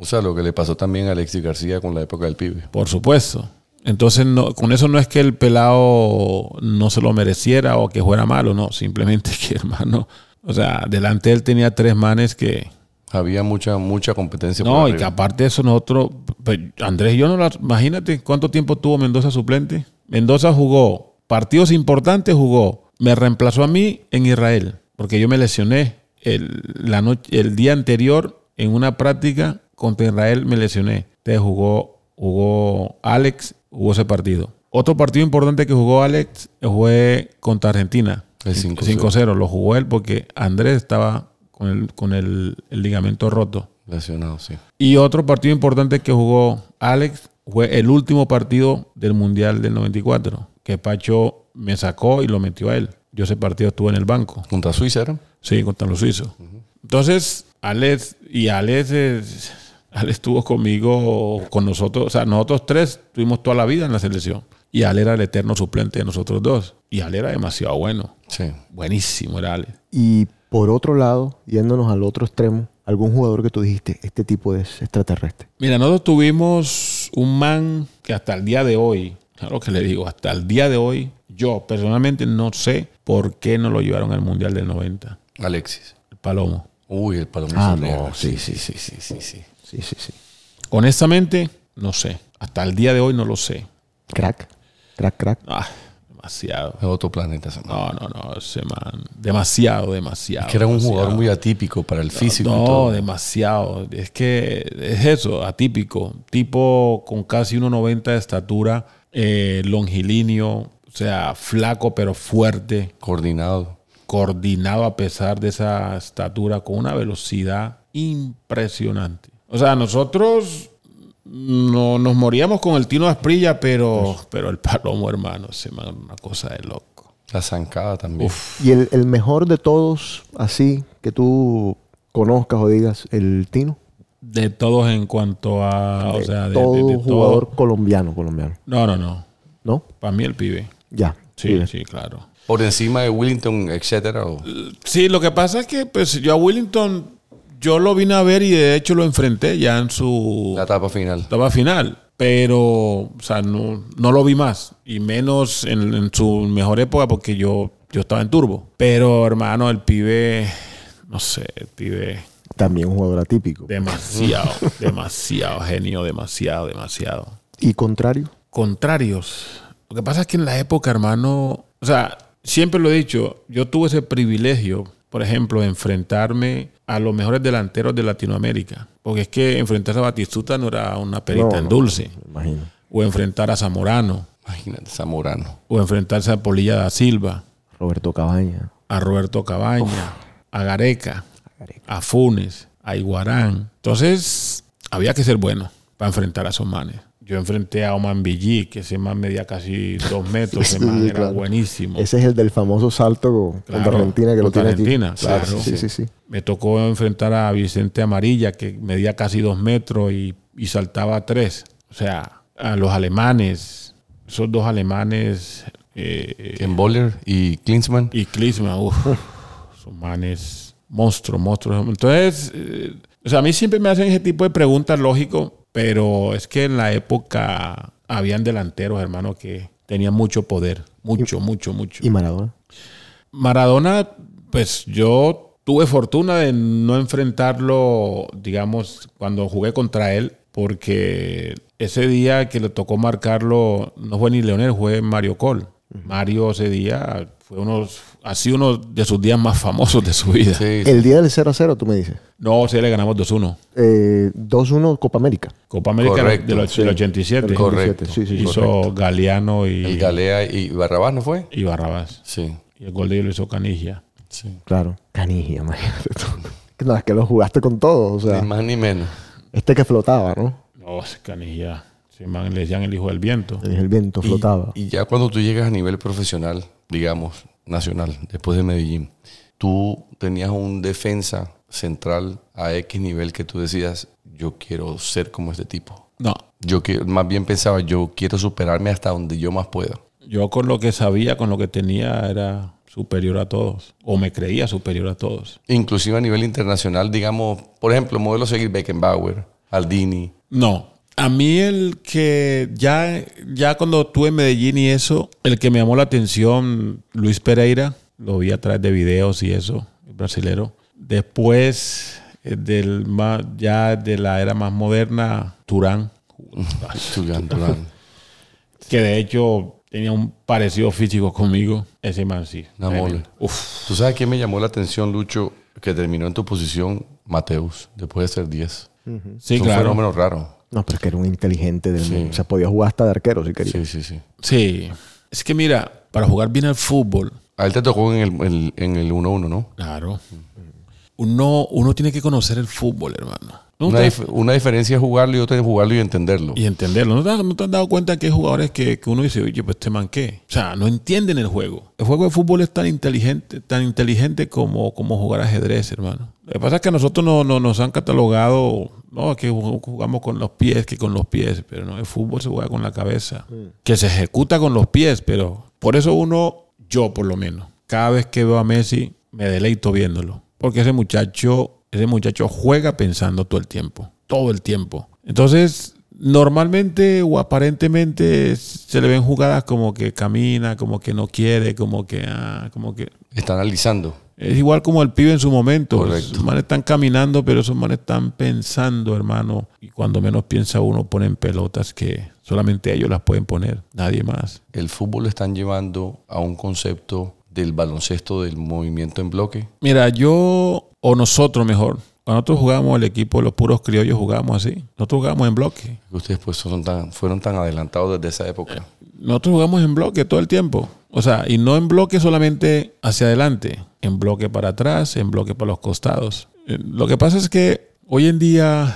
O sea, lo que le pasó también a Alexis García con la época del pibe. Por supuesto. Entonces, no, con eso no es que el pelado no se lo mereciera o que fuera malo, no. Simplemente que, hermano, o sea, delante de él tenía tres manes que. Había mucha, mucha competencia. por No, y que aparte de eso, nosotros. pues, Andrés y yo no la. Imagínate cuánto tiempo tuvo Mendoza suplente. Mendoza jugó partidos importantes, jugó. Me reemplazó a mí en Israel, porque yo me lesioné el, la noche, el día anterior en una práctica contra Israel, me lesioné. Entonces jugó, jugó Alex, jugó ese partido. Otro partido importante que jugó Alex fue contra Argentina. El 5-0. 5-0. Lo jugó él porque Andrés estaba con el, con el- el ligamento roto. Lesionado, sí. Y otro partido importante que jugó Alex fue el último partido del Mundial del 94, que Pacho me sacó y lo metió a él. Yo ese partido estuve en el banco, Contra Suiza era. sí, contra los suizos. Entonces, Alex, y Alex, es- Alex estuvo conmigo, con nosotros, o sea, nosotros tres tuvimos toda la vida en la selección. Y Ale era el eterno suplente de nosotros dos. Y Ale era demasiado bueno. Sí. Buenísimo era Ale. Y por otro lado, yéndonos al otro extremo, algún jugador que tú dijiste, este tipo es extraterrestre. Mira, nosotros tuvimos un man que hasta el día de hoy, claro que le digo, hasta el día de hoy, yo personalmente no sé por qué no lo llevaron al Mundial del 90, Alexis. el Palomo. Uy, el palomo Ah, no, sí, sí, sí, sí, sí, sí. Sí, sí, sí. Honestamente, no sé. Hasta el día de hoy no lo sé. Crack. Crack, crack. Ah, demasiado. Es otro planeta. ese man. No, no, no, ese man. Demasiado, demasiado. que era un demasiado. jugador muy atípico para el físico. No, todo. demasiado. Es que es eso, atípico. Tipo con casi 1,90 de estatura, eh, longilíneo, o sea, flaco pero fuerte, Coordinado. coordinado a pesar de esa estatura, con una velocidad impresionante. O sea, nosotros no, nos moríamos con el Tino Asprilla, pero, pero el Palomo, hermano, se me una cosa de loco. La zancada también. Y el, el mejor de todos, así, que tú conozcas o digas, el Tino. De todos en cuanto a, o sea, de, todo de- de todo. jugador colombiano, colombiano. No, no, no. ¿No? Para mí el pibe. Ya. Sí, sí, claro. Por encima de Willington, etcétera. o- Sí, lo que pasa es que pues yo a Willington, Yo lo vine a ver y de hecho lo enfrenté ya en su La etapa final. etapa final. Pero, o sea, no, no lo vi más. Y menos en, en su mejor época porque yo, yo estaba en turbo. Pero, hermano, el pibe, no sé, el pibe También un jugador atípico. demasiado, demasiado genio, demasiado, demasiado. Y contrario, Contrarios. Lo que pasa es que en la época, hermano, o sea, siempre lo he dicho, yo tuve ese privilegio, por ejemplo, enfrentarme a los mejores delanteros de Latinoamérica. Porque es que enfrentarse a Batistuta no era una perita No, en dulce. O enfrentar a Zamorano. Imagínate, Zamorano. O enfrentarse a Polilla da Silva. Roberto Cabaña. A Roberto Cabaña. A Gareca. A Funes. A Iguarán. Entonces, había que ser bueno para enfrentar a esos manes. Yo enfrenté a Oman Villi, que ese man medía casi dos metros. Ese Sí, man era claro. buenísimo. Ese es el del famoso salto contra Claro, Argentina que lo tiene aquí. Claro. Sí, sí, sí. Me tocó enfrentar a Vicente Amarilla, que medía casi dos metros y, y saltaba tres. O sea, a los alemanes, esos dos alemanes eh, Ken Boller y Klinsmann. y Klinsmann, uf, son manes monstruos, monstruos. Entonces, eh, o sea, a mí siempre me hacen ese tipo de preguntas, lógico, pero es que en la época habían delanteros, hermano, que tenían mucho poder. Mucho, mucho, mucho. Y Maradona. Maradona, pues yo tuve fortuna de no enfrentarlo, digamos, cuando jugué contra él, porque ese día que le tocó marcarlo no fue ni Leonel, fue Mario Col. Mario ese día fue uno, sido uno de sus días más famosos de su vida. Sí, sí. El día del 0 a 0, tú me dices. No, sí le ganamos 2-1. Eh, 2-1 Copa América. Copa América Correcto, del, och- sí. del 87. Del Correcto. Sí, sí, Hizo correcto. Galeano y, El Galea y Barrabás, ¿no fue? y Barrabás. Sí. Y el gol de ellos lo hizo Canigia. sí. Claro. Canigia, imagínate tú. No, es que lo jugaste con todo. O sea, Ni más ni menos. este que flotaba, ¿no? No, Canigia. man le decían el hijo del viento. El viento Y- flotaba. Y, ya cuando tú llegas a nivel profesional, digamos, nacional, después de Medellín, tú tenías un defensa central a X nivel que tú decías, yo quiero ser como este tipo. No, Yo que, más bien pensaba, yo quiero superarme hasta donde yo más pueda. Yo con lo que sabía, con lo que tenía, era superior a todos. O me creía superior a todos. Inclusive a nivel internacional, digamos, por ejemplo, modelo seguir Beckenbauer, Aldini. No. A mí el que ya, ya cuando estuve en Medellín y eso, el que me llamó la atención, Luis Pereira, lo vi a través de videos y eso, el brasilero. Después, eh, del más, ya de la era más moderna, Turán, Julián Durán. que de hecho tenía un parecido físico conmigo. Ese man sí. Uf. ¿Tú sabes quién me llamó la atención, Lucho, que terminó en tu posición? Mateus, después de ser 10. Sí, es un claro. fenómeno raro. No, pero es que era un inteligente del Sí. mundo. O sea, podía jugar hasta de arquero si quería. Sí, sí, sí. Sí. Es que mira, para jugar bien al fútbol, A él te tocó en el, en, en el 1-1, ¿no? Claro. Uno, uno tiene que conocer el fútbol, hermano. ¿No Una, te- dif- una diferencia es jugarlo y otra es jugarlo y entenderlo. y entenderlo. ¿No te, has- no te has dado cuenta que hay jugadores que, que uno dice, oye, pues este man qué? O sea, no entienden el juego. El juego de fútbol es tan inteligente, tan inteligente como, como jugar ajedrez, hermano. Lo que pasa es que a nosotros no, no- nos han catalogado, no, que jug- jugamos con los pies, que con los pies, pero no, el fútbol se juega con la cabeza. Que se ejecuta con los pies, pero por eso uno, yo por lo menos, cada vez que veo a Messi, me deleito viéndolo. Porque ese muchacho, ese muchacho juega pensando todo el tiempo, todo el tiempo. Entonces, normalmente o aparentemente se le ven jugadas como que camina, como que no quiere, como que, ah, como que Está analizando. es igual como el pibe en su momento. Correcto. Esos manes están caminando, pero esos manes están pensando, hermano. Y cuando menos piensa uno, ponen pelotas que solamente ellos las pueden poner, nadie más. El fútbol lo están llevando a un concepto del baloncesto del movimiento en bloque. Mira, yo, o nosotros mejor, cuando nosotros jugamos el equipo, los puros criollos jugamos así. Nosotros jugamos en bloque. que Ustedes pues son tan, fueron tan adelantados desde esa época. Nosotros jugamos en bloque todo el tiempo. O sea, y no en bloque solamente hacia adelante, en bloque para atrás, en bloque para los costados. Eh, Lo que pasa es que hoy en día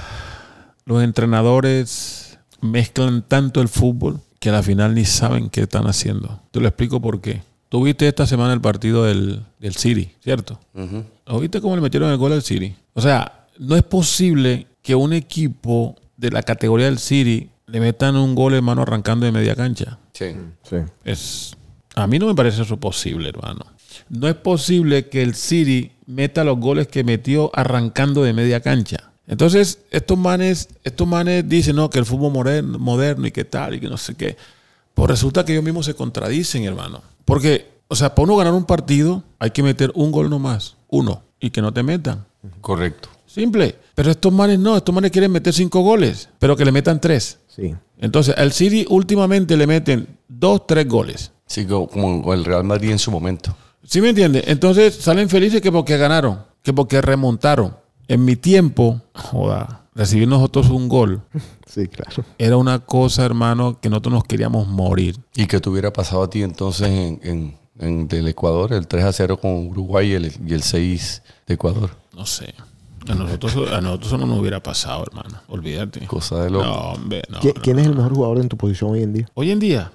los entrenadores mezclan tanto el fútbol que a la final ni saben qué están haciendo. Te lo explico por qué. Tú viste esta semana el partido del, del City, ¿cierto? Ujú. ¿Lo viste cómo le metieron el gol al City? O sea, no es posible que un equipo de la categoría del City le metan un gol, hermano, arrancando de media cancha. Sí. Sí. Es, a mí no me parece eso posible, hermano. no es posible que el City meta los goles que metió arrancando de media cancha. Entonces, estos manes, estos manes dicen no, que el fútbol moderno, moderno y qué tal, y que no sé qué. Pues resulta que ellos mismos se contradicen, hermano. Porque, o sea, para uno ganar un partido, hay que meter un gol nomás. Uno. Y que no te metan. Correcto. Simple. Pero estos manes no, estos manes quieren meter cinco goles, pero que le metan tres. Sí. Entonces, al City últimamente le meten dos, tres goles. Sí, co- como el Real Madrid en su momento. ¿Sí me entiendes? Entonces salen felices que porque ganaron, que porque remontaron. En mi tiempo, joda, recibir nosotros un gol Sí, claro. era una cosa, hermano, que nosotros nos queríamos morir. ¿Y qué te hubiera pasado a ti entonces en, en- en- del Ecuador? El 3 a 0 con Uruguay y el, y el 6 de Ecuador. No sé. A nosotros, a nosotros eso no nos hubiera pasado, hermano. Olvídate. Cosa de loco. No, hombre, no, ¿Qui- no. ¿Quién es el mejor jugador en tu posición hoy en día? Hoy en día,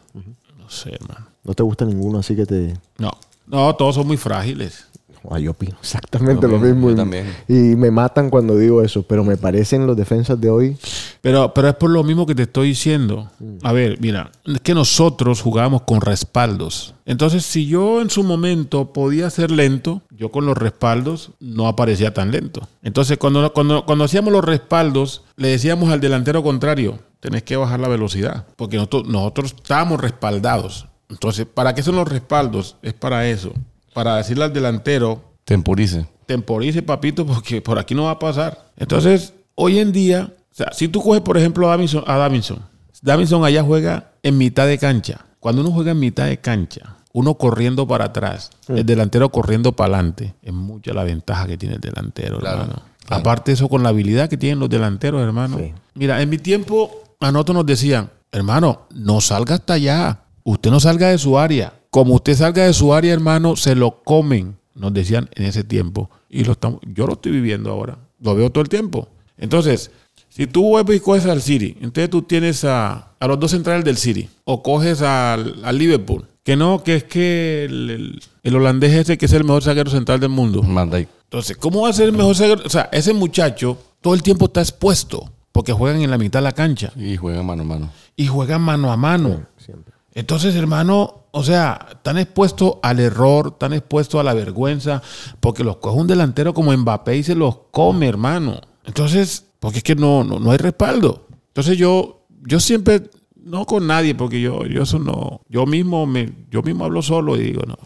no sé, hermano. ¿No te gusta ninguno así que te... No, no, todos son muy frágiles. Ah, yo opino exactamente lo mismo. yo Y- también. Y me matan cuando digo eso, pero me parecen los defensas de hoy. Pero, pero es por lo mismo que te estoy diciendo. A ver, mira, es que nosotros jugábamos con respaldos. Entonces, si yo en su momento podía ser lento, yo con los respaldos no aparecía tan lento. Entonces, cuando, cuando, cuando hacíamos los respaldos, le decíamos al delantero contrario, tenés que bajar la velocidad, porque nosotros, nosotros estábamos respaldados. Entonces, ¿para qué son los respaldos? Es para eso, para decirle al delantero, Temporice. temporice, papito, porque por aquí no va a pasar. Entonces, hoy en día, o sea, si tú coges, por ejemplo, a Davinson, a Davinson, Davinson allá juega en mitad de cancha. Cuando uno juega en mitad de cancha, uno corriendo para atrás, el delantero corriendo para adelante, es mucha la ventaja que tiene el delantero, Claro, hermano. claro. Aparte eso con la habilidad que tienen los delanteros, hermano. Sí. Mira, en mi tiempo a nosotros nos decían, hermano, no salga hasta allá. Usted no salga de su área. Como usted salga de su área, hermano, se lo comen. Nos decían en ese tiempo. Y lo estamos, yo lo estoy viviendo ahora. Lo veo todo el tiempo. Entonces, si tú vuelves y coges al City, entonces tú tienes a, a los dos centrales del City. O coges al, al Liverpool. Que no, que es que el, el- el holandés ese que es el mejor zaguero central del mundo. Manda ahí. Entonces, ¿cómo va a ser el mejor zaguero? O sea, ese muchacho todo el tiempo está expuesto porque juegan en la mitad de la cancha Y juega mano a mano. y juegan mano a mano. Siempre. Entonces, hermano, o sea, están expuestos al error, están expuestos a la vergüenza, porque los coge un delantero como Mbappé y se los come, hermano. Entonces, porque es que no, no, no hay respaldo. Entonces yo, yo siempre, no con nadie, porque yo, yo eso no, yo mismo me, yo mismo hablo solo y digo, no,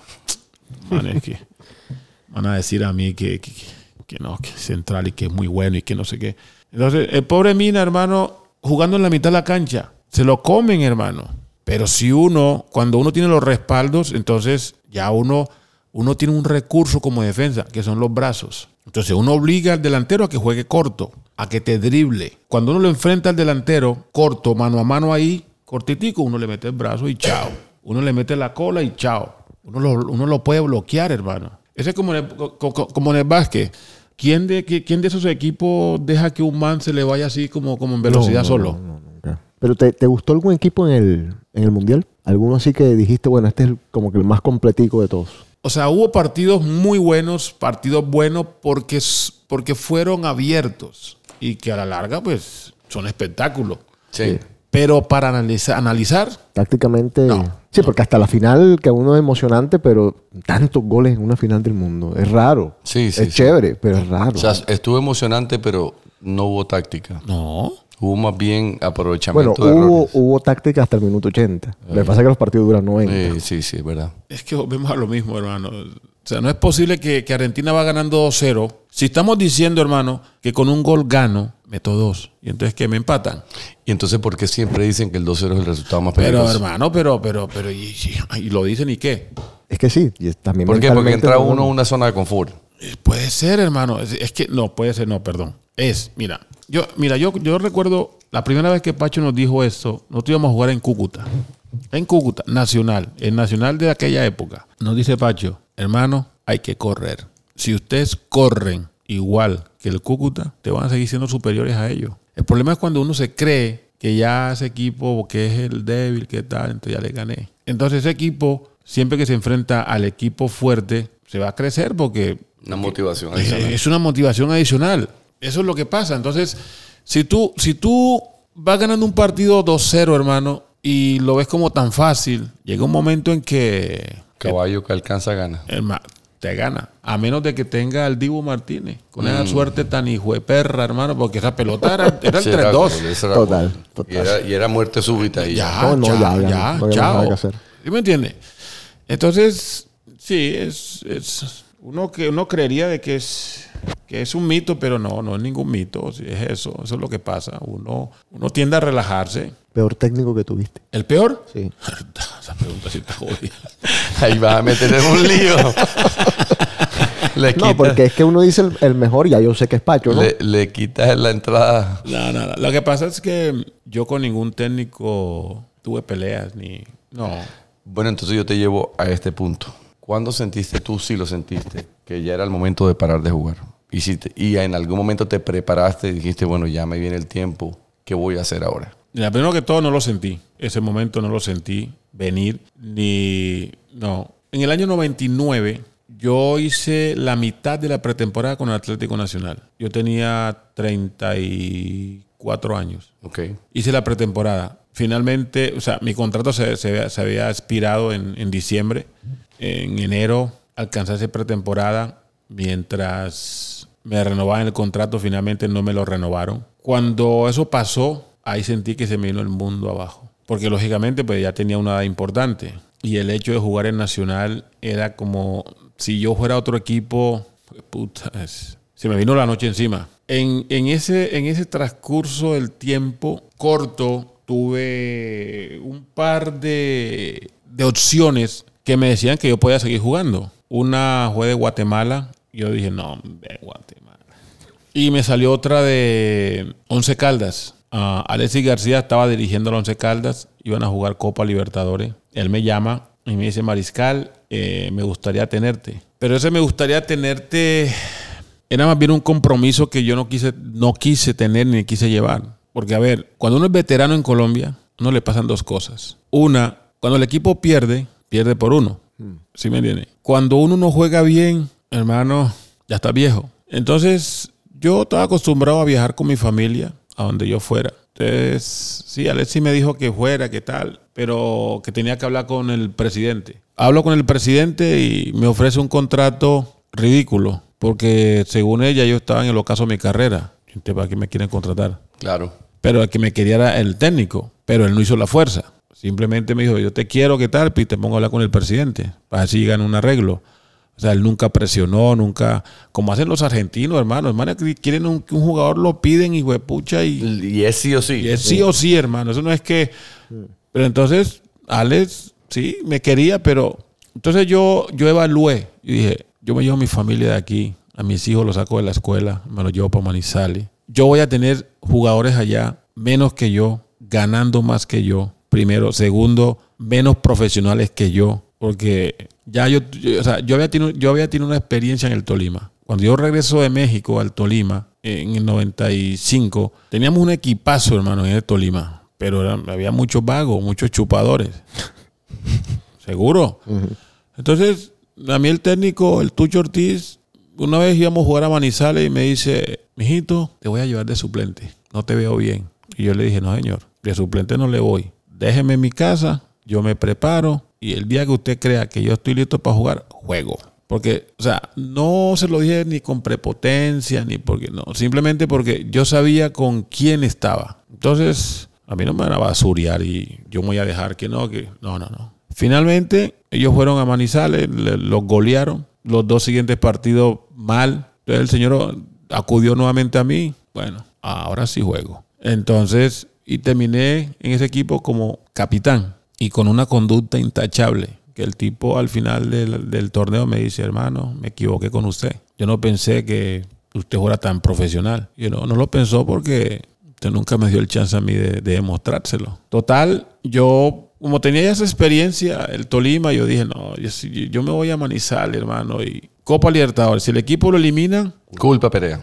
man, es que van a decir a mí que, que, que no, que es central y que es muy bueno y que no sé qué. Entonces, el pobre Mina, hermano, jugando en la mitad de la cancha, se lo comen, hermano. Pero si uno, cuando uno tiene los respaldos, entonces ya uno, uno tiene un recurso como defensa, que son los brazos. Entonces uno obliga al delantero a que juegue corto, a que te drible. Cuando uno lo enfrenta al delantero, corto, mano a mano ahí, cortitico, uno le mete el brazo y chao. Uno le mete la cola y chao. Uno lo, uno lo puede bloquear, hermano. Ese es como en el, co- co- como en el básquet. ¿Quién de, qui- ¿Quién de esos equipos deja que un man se le vaya así como, como en velocidad No, no, solo? no. ¿Pero te, te gustó algún equipo en el, en el Mundial? ¿Alguno así que dijiste, bueno, este es como que el más completico de todos? O sea, hubo partidos muy buenos, partidos buenos porque, porque fueron abiertos y que a la larga, pues, son espectáculos. Sí. Pero para analiza- analizar, Tácticamente. No, sí, porque hasta la final, que a uno es emocionante, pero tantos goles en una final del mundo. Es raro. Sí, sí, Es sí. chévere, pero es raro. O sea, estuvo emocionante, pero no hubo táctica. no. Hubo más bien bueno, aprovechamiento de hubo, errores. hubo táctica hasta el minuto 80. Lo que pasa es que los partidos duran 90. Eh, sí, sí, es verdad. Es que volvemos a lo mismo, hermano. O sea, no es posible que, que Argentina va ganando 2-0. Si estamos diciendo, hermano, que con un gol gano, meto dos. Y entonces que me empatan. Y entonces, ¿por qué siempre dicen que el 2-0 es el resultado más Pero, peligroso? hermano, pero, pero, pero, y, y- y lo dicen y qué. Es que sí, y también ¿Por qué? Porque entra no- uno a una zona de confort. Eh, Puede ser, hermano. Es, es que no, puede ser, no, perdón. Es, mira, yo, mira, yo, yo recuerdo la primera vez que Pacho nos dijo esto, nosotros íbamos a jugar en Cúcuta. En Cúcuta, nacional, el nacional de aquella época. Nos dice Pacho, hermano, hay que correr. Si ustedes corren igual que el Cúcuta, te van a seguir siendo superiores a ellos. El problema es cuando uno se cree que ya ese equipo, que es el débil, que tal, entonces ya le gané. Entonces ese equipo, siempre que se enfrenta al equipo fuerte, se va a crecer porque Una motivación adicional. Es una motivación adicional. Eso es lo que pasa. Entonces, si tú, si tú vas ganando un partido 2-0, hermano, y lo ves como tan fácil, llega un momento en que Caballo que alcanza gana. ma- te gana. A menos de que tenga al Dibu Martínez. Con esa suerte tan hijo de perra, hermano, porque esa pelota era, era el Sí, era 3-2. gol, ese era Total. Y era, y era muerte súbita. Y Ya, No, no, ya, ya, ya, ya, no chao. nada que hacer. ¿Sí me entiende? Entonces, sí, es, es uno que uno creería de que es que es un mito, pero no, no es ningún mito. es eso, eso es lo que pasa. Uno, uno tiende a relajarse. Peor técnico que tuviste. ¿El peor? Sí. Esa pregunta sí está jodida. Ahí vas a meter en un lío. le, No, porque es que uno dice el, el mejor, ya yo sé que es Pacho, ¿no? le, le quitas la entrada. No, no, no. Lo que pasa es que yo con ningún técnico tuve peleas ni. No. Bueno, entonces yo te llevo a este punto. ¿Cuándo sentiste tú, si lo sentiste, que ya era el momento de parar de jugar? Y, si te- y en algún momento te preparaste y dijiste, bueno, ya me viene el tiempo, ¿qué voy a hacer ahora? Mira, primero que todo no lo sentí. Ese momento no lo sentí venir ni... No. En el año 99 yo hice la mitad de la pretemporada con el Atlético Nacional. Yo tenía 34 años. Ok. Hice la pretemporada. Finalmente, o sea, mi contrato se, se había- se había expirado en, en diciembre. En enero alcancé esa pretemporada mientras me renovaban el contrato, finalmente no me lo renovaron. Cuando eso pasó, ahí sentí que se me vino el mundo abajo. Porque lógicamente pues ya tenía una edad importante. Y el hecho de jugar en Nacional era como si yo fuera otro equipo, puta, se me vino la noche encima. En, en ese, en ese transcurso del tiempo corto, tuve un par de, de opciones que me decían que yo podía seguir jugando. Una fue de Guatemala. Yo dije, no, de Guatemala. Y me salió otra de Once Caldas. Ah, Alexis García estaba dirigiendo a Once Caldas. Iban a jugar Copa Libertadores. Él me llama y me dice, Mariscal, eh, me gustaría tenerte. Pero ese me gustaría tenerte era más bien un compromiso que yo no quise, no quise tener ni quise llevar. Porque, a ver, cuando uno es veterano en Colombia, no le pasan dos cosas. Una, cuando el equipo pierde, pierde por uno. ¿Sí me entiende? Cuando uno no juega bien, hermano, ya está viejo. Entonces, yo estaba acostumbrado a viajar con mi familia a donde yo fuera. Entonces, sí, Alexis me dijo que fuera, que tal, pero que tenía que hablar con el presidente. Hablo con el presidente y me ofrece un contrato ridículo, porque según ella yo estaba en el ocaso de mi carrera. Gente, ¿Para qué me quieren contratar? Claro. Pero el que me quería era el técnico, pero él no hizo la fuerza. Simplemente me dijo, yo te quiero, ¿qué tal? Y te pongo a hablar con el presidente, para así llegan a un arreglo. O sea, él nunca presionó, nunca, como hacen los argentinos, hermano. Hermano, quieren un, un jugador lo piden y huepucha y, Y es sí o sí. y es sí o sí, hermano. Eso no es que... Pero entonces, Alex, sí, me quería, pero... Entonces yo, yo evalué y dije, yo me llevo a mi familia de aquí, a mis hijos los saco de la escuela, me los llevo para Manizales. Yo voy a tener jugadores allá menos que yo, ganando más que yo. Primero. Segundo, menos profesionales que yo. Porque ya yo, yo- o sea, yo había, tenido, yo había tenido una experiencia en el Tolima. Cuando yo regreso de México al Tolima, en el 95, teníamos un equipazo, hermano, en el Tolima. Pero era- había muchos vagos, muchos chupadores. Seguro. Entonces, a mí el técnico, el Tucho Ortiz, una vez íbamos a jugar a Manizales y me dice, mijito, te voy a llevar de suplente. No te veo bien. Y yo le dije, no, señor, de suplente no le voy. Déjeme en mi casa, yo me preparo y el día que usted crea que yo estoy listo para jugar, juego. Porque, o sea, no se lo dije ni con prepotencia, ni porque no, simplemente porque yo sabía con quién estaba. Entonces, a mí no me van a basuriar y yo me voy a dejar que no, que no, no, no. Finalmente, ellos fueron a Manizales, le- los golearon. Los dos siguientes partidos mal. Entonces el señor acudió nuevamente a mí. Bueno, ahora sí juego. Entonces, y terminé en ese equipo como capitán y con una conducta intachable. Que el tipo al final del, del torneo me dice, hermano, me equivoqué con usted. Yo no pensé que usted fuera tan profesional. Y no, no lo pensó porque usted nunca me dio el chance a mí de, de demostrárselo. Total, yo, como tenía ya esa experiencia, el Tolima, yo dije, no, yo, yo me voy a Manizales, hermano. Y Copa Libertadores, si el equipo lo elimina, Culpa Perea.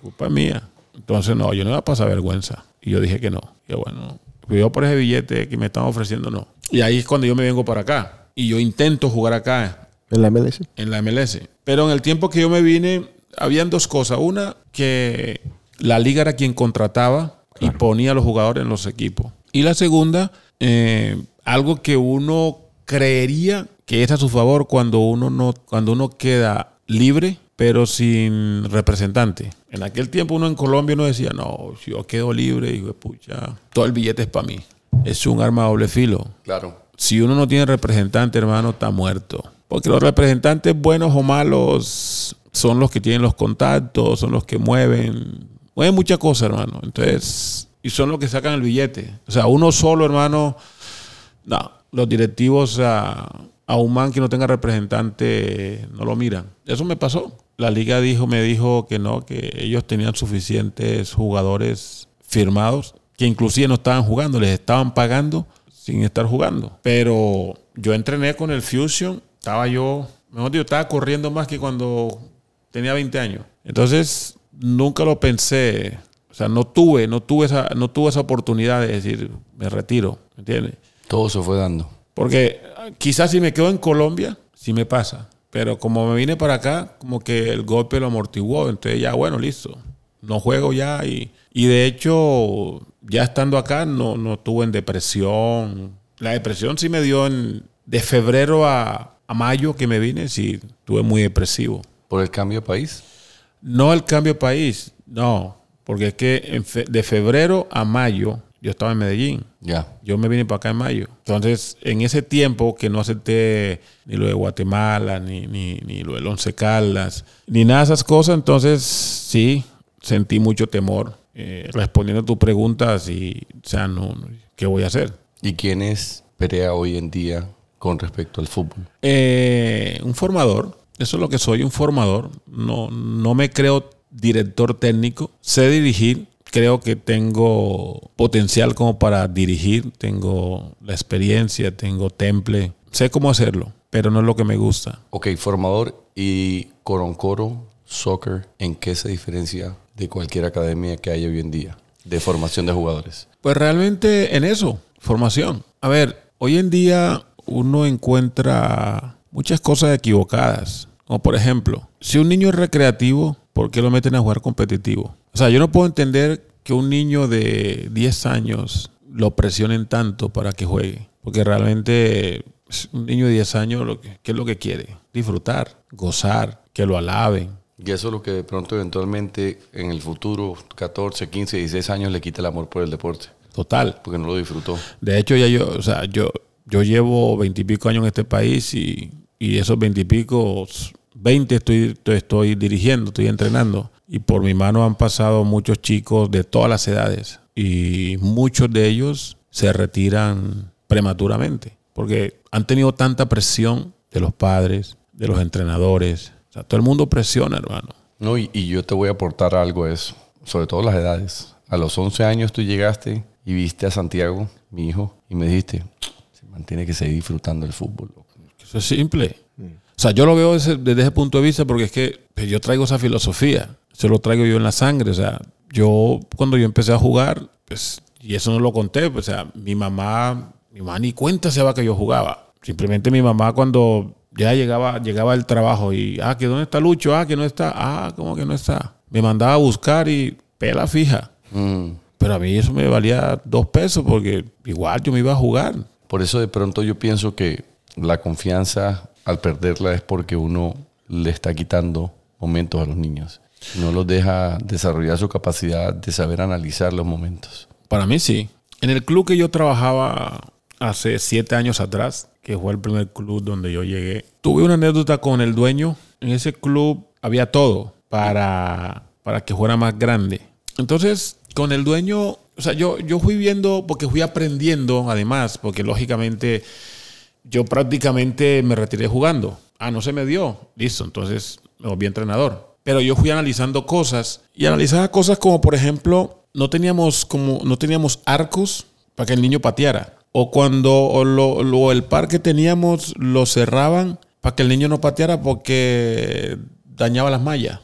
culpa mía. Entonces, no, yo no iba a pasar vergüenza. Y yo dije que no. Que bueno, yo por ese billete que me están ofreciendo, no. Y ahí es cuando yo me vengo para acá. Y yo intento jugar acá En la MLS. en la MLS. Pero en el tiempo que yo me vine, habían dos cosas. Una, que la liga era quien contrataba y ponía a los jugadores en los equipos. Y la segunda, eh, algo que uno creería que es a su favor cuando uno no, cuando uno queda libre, pero sin representante. En aquel tiempo uno en Colombia uno decía, no, si yo quedo libre, digo, pucha, todo el billete es para mí. Es un arma a doble filo. Claro. Si uno no tiene representante, hermano, está muerto. Porque los representantes buenos o malos son los que tienen los contactos, son los que mueven, mueven muchas cosas, hermano. Entonces, y son los que sacan el billete. O sea, uno solo, hermano, no, los directivos a, a un man que no tenga representante no lo miran. Eso me pasó. La liga dijo, me dijo que no, que ellos tenían suficientes jugadores firmados que inclusive no estaban jugando, les estaban pagando sin estar jugando. Pero yo entrené con el Fusion, estaba yo, mejor dicho, estaba corriendo más que cuando tenía 20 años. Entonces, nunca lo pensé. O sea, no tuve, no tuve esa, no tuve esa oportunidad de decir, me retiro, ¿me entiendes? Todo se fue dando. Porque ah, quizás si me quedo en Colombia, sí me pasa. Pero como me vine para acá, como que el golpe lo amortiguó. Entonces ya, bueno, listo. No juego ya. Y, y de hecho, ya estando acá, no, no tuve en depresión. La depresión sí me dio en, de febrero a, a mayo que me vine, sí, tuve muy depresivo. ¿Por el cambio de país? No el cambio de país, no. Porque es que en fe- de febrero a mayo yo estaba en Medellín. Ya. Yo me vine para acá en mayo. Entonces, en ese tiempo que no acepté ni lo de Guatemala, ni, ni, ni lo del Once Caldas, ni nada de esas cosas, entonces sí, sentí mucho temor. Eh, respondiendo a tu pregunta, sí, o sea, no, no, ¿qué voy a hacer? ¿Y quién es Perea hoy en día con respecto al fútbol? Eh, un formador, eso es lo que soy, un formador. No, no me creo director técnico, sé dirigir, creo que tengo potencial como para dirigir, tengo la experiencia, tengo temple, sé cómo hacerlo, pero no es lo que me gusta. Ok, formador y Coroncoro Soccer, ¿en qué se diferencia de cualquier academia que hay hoy en día de formación de jugadores? Pues realmente en eso, formación. A ver, hoy en día uno encuentra muchas cosas equivocadas. Como por ejemplo, si un niño es recreativo, ¿por qué lo meten a jugar competitivo? O sea, yo no puedo entender que un niño de 10 años lo presionen tanto para que juegue. Porque realmente un niño de 10 años, ¿qué es lo que quiere? Disfrutar, gozar, que lo alaben. Y eso es lo que de pronto eventualmente en el futuro, 14, 15, 16 años, le quita el amor por el deporte, Total. porque no lo disfrutó. De hecho, ya yo, o sea, yo, yo llevo veintipico años en este país y, y esos veintipico, veinte estoy, estoy, estoy dirigiendo, estoy entrenando. Y por mi mano han pasado muchos chicos de todas las edades. Y muchos de ellos se retiran prematuramente. Porque han tenido tanta presión de los padres, de los entrenadores. O sea, todo el mundo presiona, hermano. No, y, y yo te voy a aportar algo a eso, sobre todo las edades. A los 11 años tú llegaste y viste a Santiago, mi hijo, y me dijiste, se mantiene que seguir disfrutando el fútbol. loco". Eso es simple. O sea, yo lo veo desde, desde ese punto de vista porque es que pues, yo traigo esa filosofía. Eso lo traigo yo en la sangre. O sea, yo cuando yo empecé a jugar, pues, y eso no lo conté, pues, o sea, mi mamá, mi mamá ni cuenta se va que yo jugaba. Simplemente mi mamá cuando ya llegaba, llegaba el trabajo y, ah, que dónde está Lucho, ah, que no está, ah, ¿cómo que no está? Me mandaba a buscar y pela fija. Mm. Pero a mí eso me valía dos pesos porque igual yo me iba a jugar. Por eso de pronto yo pienso que la confianza al perderla es porque uno le está quitando momentos a los niños. No los deja desarrollar su capacidad de saber analizar los momentos. Para mí sí. En el club que yo trabajaba hace siete años atrás, que fue el primer club donde yo llegué, tuve una anécdota con el dueño. En ese club había todo para, para que fuera más grande. Entonces, con el dueño, o sea, yo, yo fui viendo, porque fui aprendiendo además, porque lógicamente yo prácticamente me retiré jugando. Ah, no se me dio. Listo, entonces me volví entrenador. Pero yo fui analizando cosas y analizaba cosas como, por ejemplo, no teníamos, como, no teníamos arcos para que el niño pateara. O cuando o lo, lo- el par que teníamos lo cerraban para que el niño no pateara porque dañaba las mallas.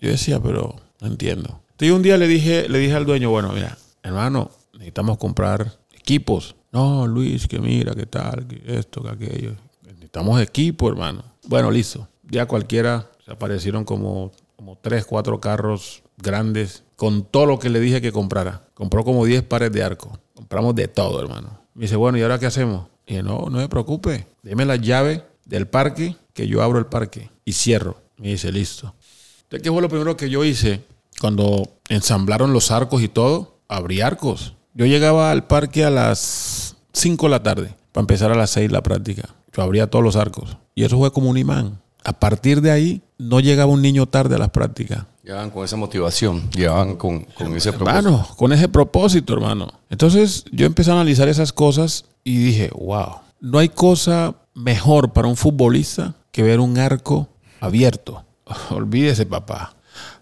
Yo decía, pero no entiendo. Entonces un día le dije, le dije al dueño, bueno, mira, hermano, necesitamos comprar equipos. No, Luis, que mira, que tal, que esto, que aquello. Necesitamos equipo, hermano. Bueno, listo. Ya cualquiera aparecieron como, como tres, cuatro carros grandes con todo lo que le dije que comprara. Compró como 10 pares de arco. Compramos de todo, hermano. Me dice, bueno, ¿y ahora qué hacemos? Y dije, no, no se preocupe. Deme las llaves del parque que yo abro el parque y cierro. Me dice, listo. Entonces, ¿qué fue lo primero que yo hice? Cuando ensamblaron los arcos y todo, abrí arcos. Yo llegaba al parque a las 5 de la tarde para empezar a las 6 la práctica. Yo abría todos los arcos. Y eso fue como un imán. A partir de ahí, no llegaba un niño tarde a las prácticas. Llegaban con esa motivación, llegaban con, con ese propósito. Hermano, con ese propósito, hermano. Entonces yo empecé a analizar esas cosas y dije, wow, no hay cosa mejor para un futbolista que ver un arco abierto. Olvídese, papá.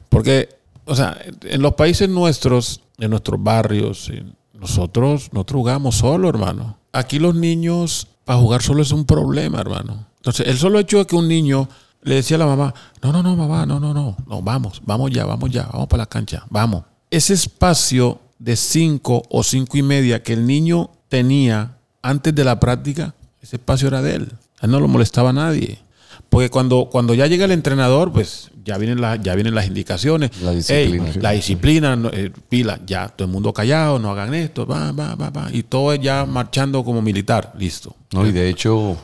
Porque, o sea, en los países nuestros, en nuestros barrios, en- nosotros, nosotros jugamos solo, hermano. Aquí los niños, para jugar solo es un problema, hermano. Entonces, el solo hecho de que un niño le decía a la mamá, no, no, no, mamá, no, no, no, no, vamos, vamos ya, vamos ya, vamos para la cancha, vamos. Ese espacio de cinco o cinco y media que el niño tenía antes de la práctica, ese espacio era de él. A él no lo molestaba a nadie. Porque cuando, cuando ya llega el entrenador, pues ya vienen, las ya vienen las indicaciones. La disciplina. La disciplina, no, eh, pila, ya, todo el mundo callado, no hagan esto, va, va, va, va. Y todo ya marchando como militar, listo. No, y de hecho,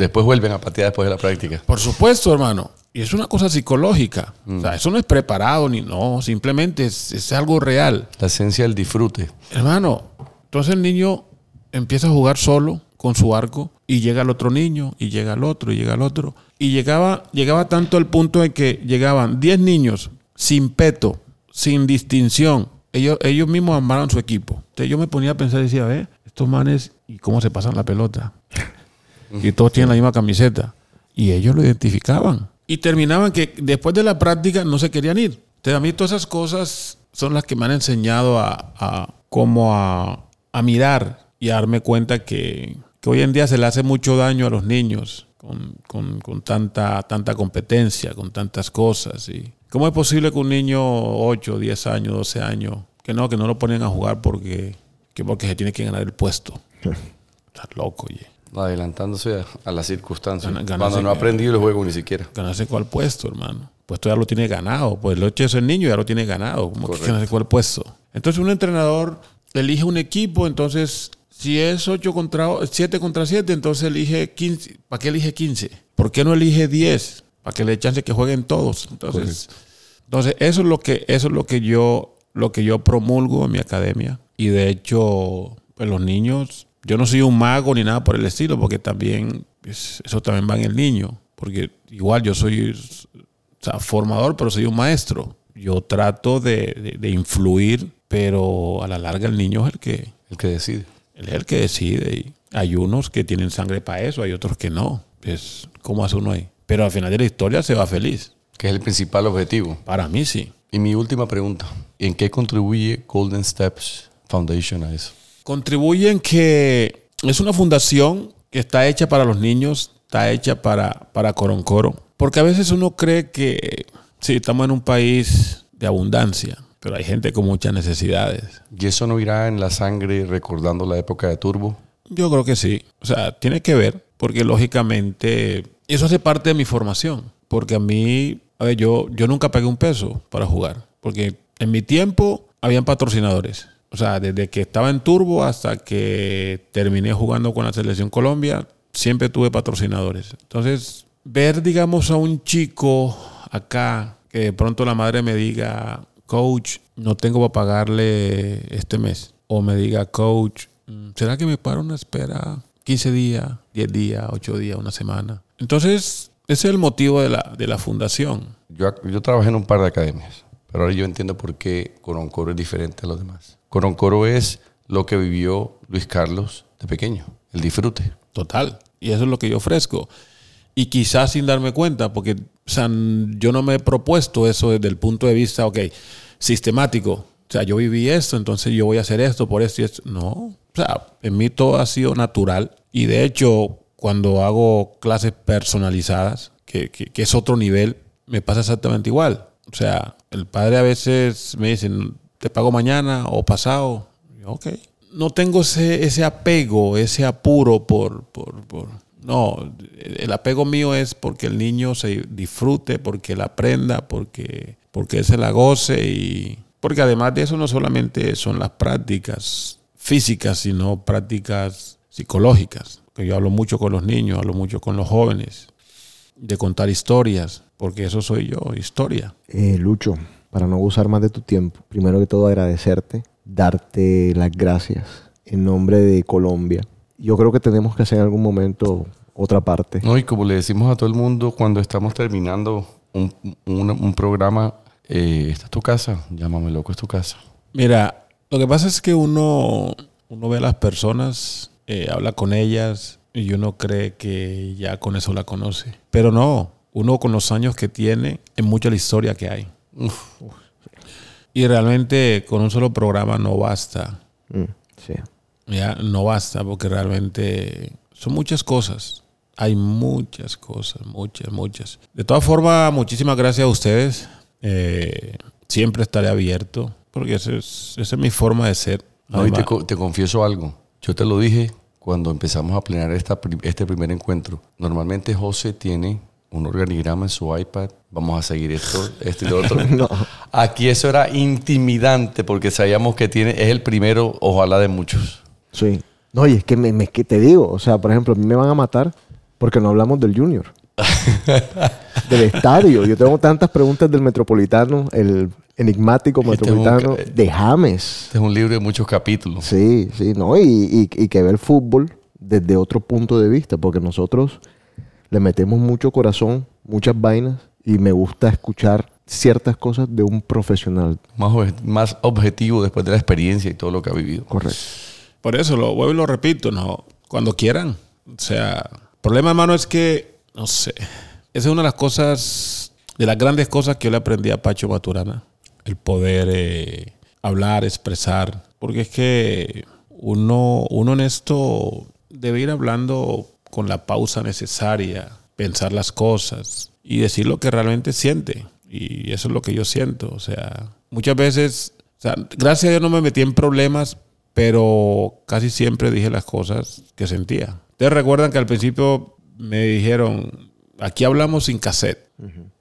después vuelven a patear después de la práctica. Por supuesto, hermano. Y es una cosa psicológica. O sea, eso no es preparado ni no, simplemente es, es algo real. La esencia del disfrute. Hermano, entonces el niño empieza a jugar solo con su arco y llega el otro niño y llega el otro y llega el otro. Y llegaba, llegaba tanto al punto de que llegaban 10 niños sin peto, sin distinción. Ellos, ellos mismos armaron su equipo. Entonces yo me ponía a pensar y decía, ve, estos manes, ¿y cómo se pasan la pelota? Y todos tienen la misma camiseta. Y ellos lo identificaban. Y terminaban que después de la práctica no se querían ir. Entonces a mí todas esas cosas son las que me han enseñado a, a como a, a mirar y a darme cuenta que, que hoy en día se le hace mucho daño a los niños con, con- con tanta, tanta competencia, con tantas cosas. Y ¿Cómo es posible que un niño 8, 10 años, 12 años, que no, que no lo ponen a jugar porque, que porque se tiene que ganar el puesto? Estás loco, oye. Adelantándose a, a las circunstancias. Ganarse- Cuando no ha aprendido el juego ni siquiera. ganarse cuál puesto, hermano. Puesto ya lo tiene ganado. Pues el hecho de ser niño ya lo tiene ganado. ¿Cómo que Correcto. ganarse cuál puesto? Entonces un entrenador elige un equipo, entonces si es 8 contra 7 contra 7, entonces elige 15. ¿Para qué elige 15? ¿Por qué no elige 10? Para que le dé chance que jueguen todos. Entonces, entonces eso es lo que eso es lo que yo lo que yo promulgo en mi academia y de hecho pues los niños yo no soy un mago ni nada por el estilo porque también eso también va en el niño porque igual yo soy o sea, formador pero soy un maestro yo trato de, de- de influir pero a la larga el niño es el que El que decide. él es el que decide y hay unos que tienen sangre para eso hay otros que no es cómo hace uno ahí pero al final de la historia se va feliz Que es el principal objetivo. para mí sí Y mi última pregunta. ¿En qué contribuye Golden Steps Foundation a eso? Contribuye en que es una fundación que está hecha para los niños, está hecha para, para Coroncoro. Porque a veces uno cree que sí, estamos en un país de abundancia, pero hay gente con muchas necesidades. ¿Y eso no irá en la sangre recordando la época de Turbo? Yo creo que sí. O sea, tiene que ver, porque lógicamente eso hace parte de mi formación. Porque a mí, a ver, yo, yo nunca pagué un peso para jugar. Porque en mi tiempo habían patrocinadores. O sea, desde que estaba en Turbo hasta que terminé jugando con la Selección Colombia, siempre tuve patrocinadores. Entonces, ver, digamos, a un chico acá que de pronto la madre me diga, coach, no tengo para pagarle este mes. O me diga, coach, mm, ¿será que me para una espera 15 días, 10 días, 8 días, una semana? Entonces, ese es el motivo de la, de la fundación. Yo, yo trabajé en un par de academias, pero ahora yo entiendo por qué Coroncoro es diferente a los demás. Coroncoro es lo que vivió Luis Carlos de pequeño, el disfrute. Total. Y eso es lo que yo ofrezco. Y quizás sin darme cuenta, porque o sea, yo no me he propuesto eso desde el punto de vista, ok, sistemático. O sea, yo viví esto, entonces yo voy a hacer esto por esto y esto. No. O sea, en mí todo ha sido natural. Y de hecho, cuando hago clases personalizadas, que, que- que es otro nivel, me pasa exactamente igual. O sea, el padre a veces me dice, te pago mañana o pasado. Ok. No tengo ese, ese apego, ese apuro por, por, por- No, el apego mío es porque el niño se disfrute, porque él aprenda, porque, porque él se la goce y... Porque además de eso no solamente son las prácticas físicas, sino prácticas psicológicas. Que yo hablo mucho con los niños, hablo mucho con los jóvenes. de contar historias, porque eso soy yo, historia. Eh, Lucho, para no usar más de tu tiempo, primero que todo agradecerte, darte las gracias en nombre de Colombia. Yo creo que tenemos que hacer en algún momento otra parte. No, y como le decimos a todo el mundo cuando estamos terminando un, un- un programa, eh, esta es tu casa, llámame loco, es tu casa. Mira, lo que pasa es que uno, uno ve a las personas, eh, habla con ellas y uno cree que ya con eso la conoce. Pero no, uno con los años que tiene es mucha la historia que hay. Y realmente con un solo programa no basta. Mm, sí. Ya no basta porque realmente son muchas cosas. Hay muchas cosas, muchas, muchas. De todas formas, muchísimas gracias a ustedes. Eh, siempre estaré abierto porque ese es- esa es mi forma de ser. No, y te, te confieso algo. Yo te lo dije cuando empezamos a planear esta, este primer encuentro. Normalmente José tiene un organigrama en su iPad. Vamos a seguir esto, esto y lo otro. No. Aquí eso era intimidante porque sabíamos que tiene, es el primero, ojalá de muchos. Sí. No, y es que, me, me- que te digo, o sea, por ejemplo, a mí me van a matar porque no hablamos del Junior. del estadio. Yo tengo tantas preguntas del Metropolitano, el enigmático Este un Metropolitano, de James. Este es un libro de muchos capítulos. Sí, sí, ¿no? Y, y- y que ve el fútbol desde otro punto de vista, porque nosotros le metemos mucho corazón, muchas vainas, y me gusta escuchar ciertas cosas de un profesional. Más, más objetivo después de la experiencia y todo lo que ha vivido. Correcto. Por eso lo vuelvo y lo repito, no, cuando quieran. O sea, el problema, hermano, es que, no sé, esa es una de las cosas, de las grandes cosas que yo le aprendí a Pacho Maturana. El poder eh, hablar, expresar. Porque es que uno, uno en esto debe ir hablando con la pausa necesaria, pensar las cosas y decir lo que realmente siente. Y eso es lo que yo siento. O sea, muchas veces, o sea, gracias a Dios no me metí en problemas, pero casi siempre dije las cosas que sentía. Ustedes recuerdan que al principio me dijeron, aquí hablamos sin cassette.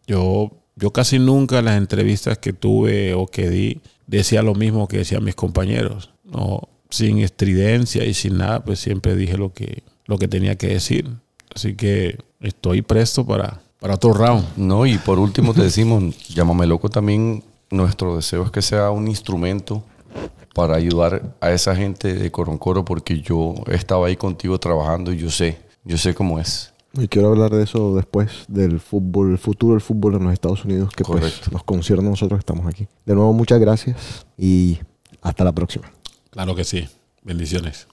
Yo, yo casi nunca en las entrevistas que tuve o que di decía lo mismo que decían mis compañeros. No, sin estridencia y sin nada, pues siempre dije lo que, lo que tenía que decir. Así que estoy presto para, para otro round. No, y por último te decimos, llámame loco también, nuestro deseo es que sea un instrumento para ayudar a esa gente de Coroncoro porque yo estaba ahí contigo trabajando y yo sé, yo sé cómo es. Y quiero hablar de eso después, del fútbol, el futuro del fútbol en los Estados Unidos, que pues, Correcto. nos concierne a nosotros que estamos aquí. De nuevo, muchas gracias y hasta la próxima. Claro que sí. Bendiciones.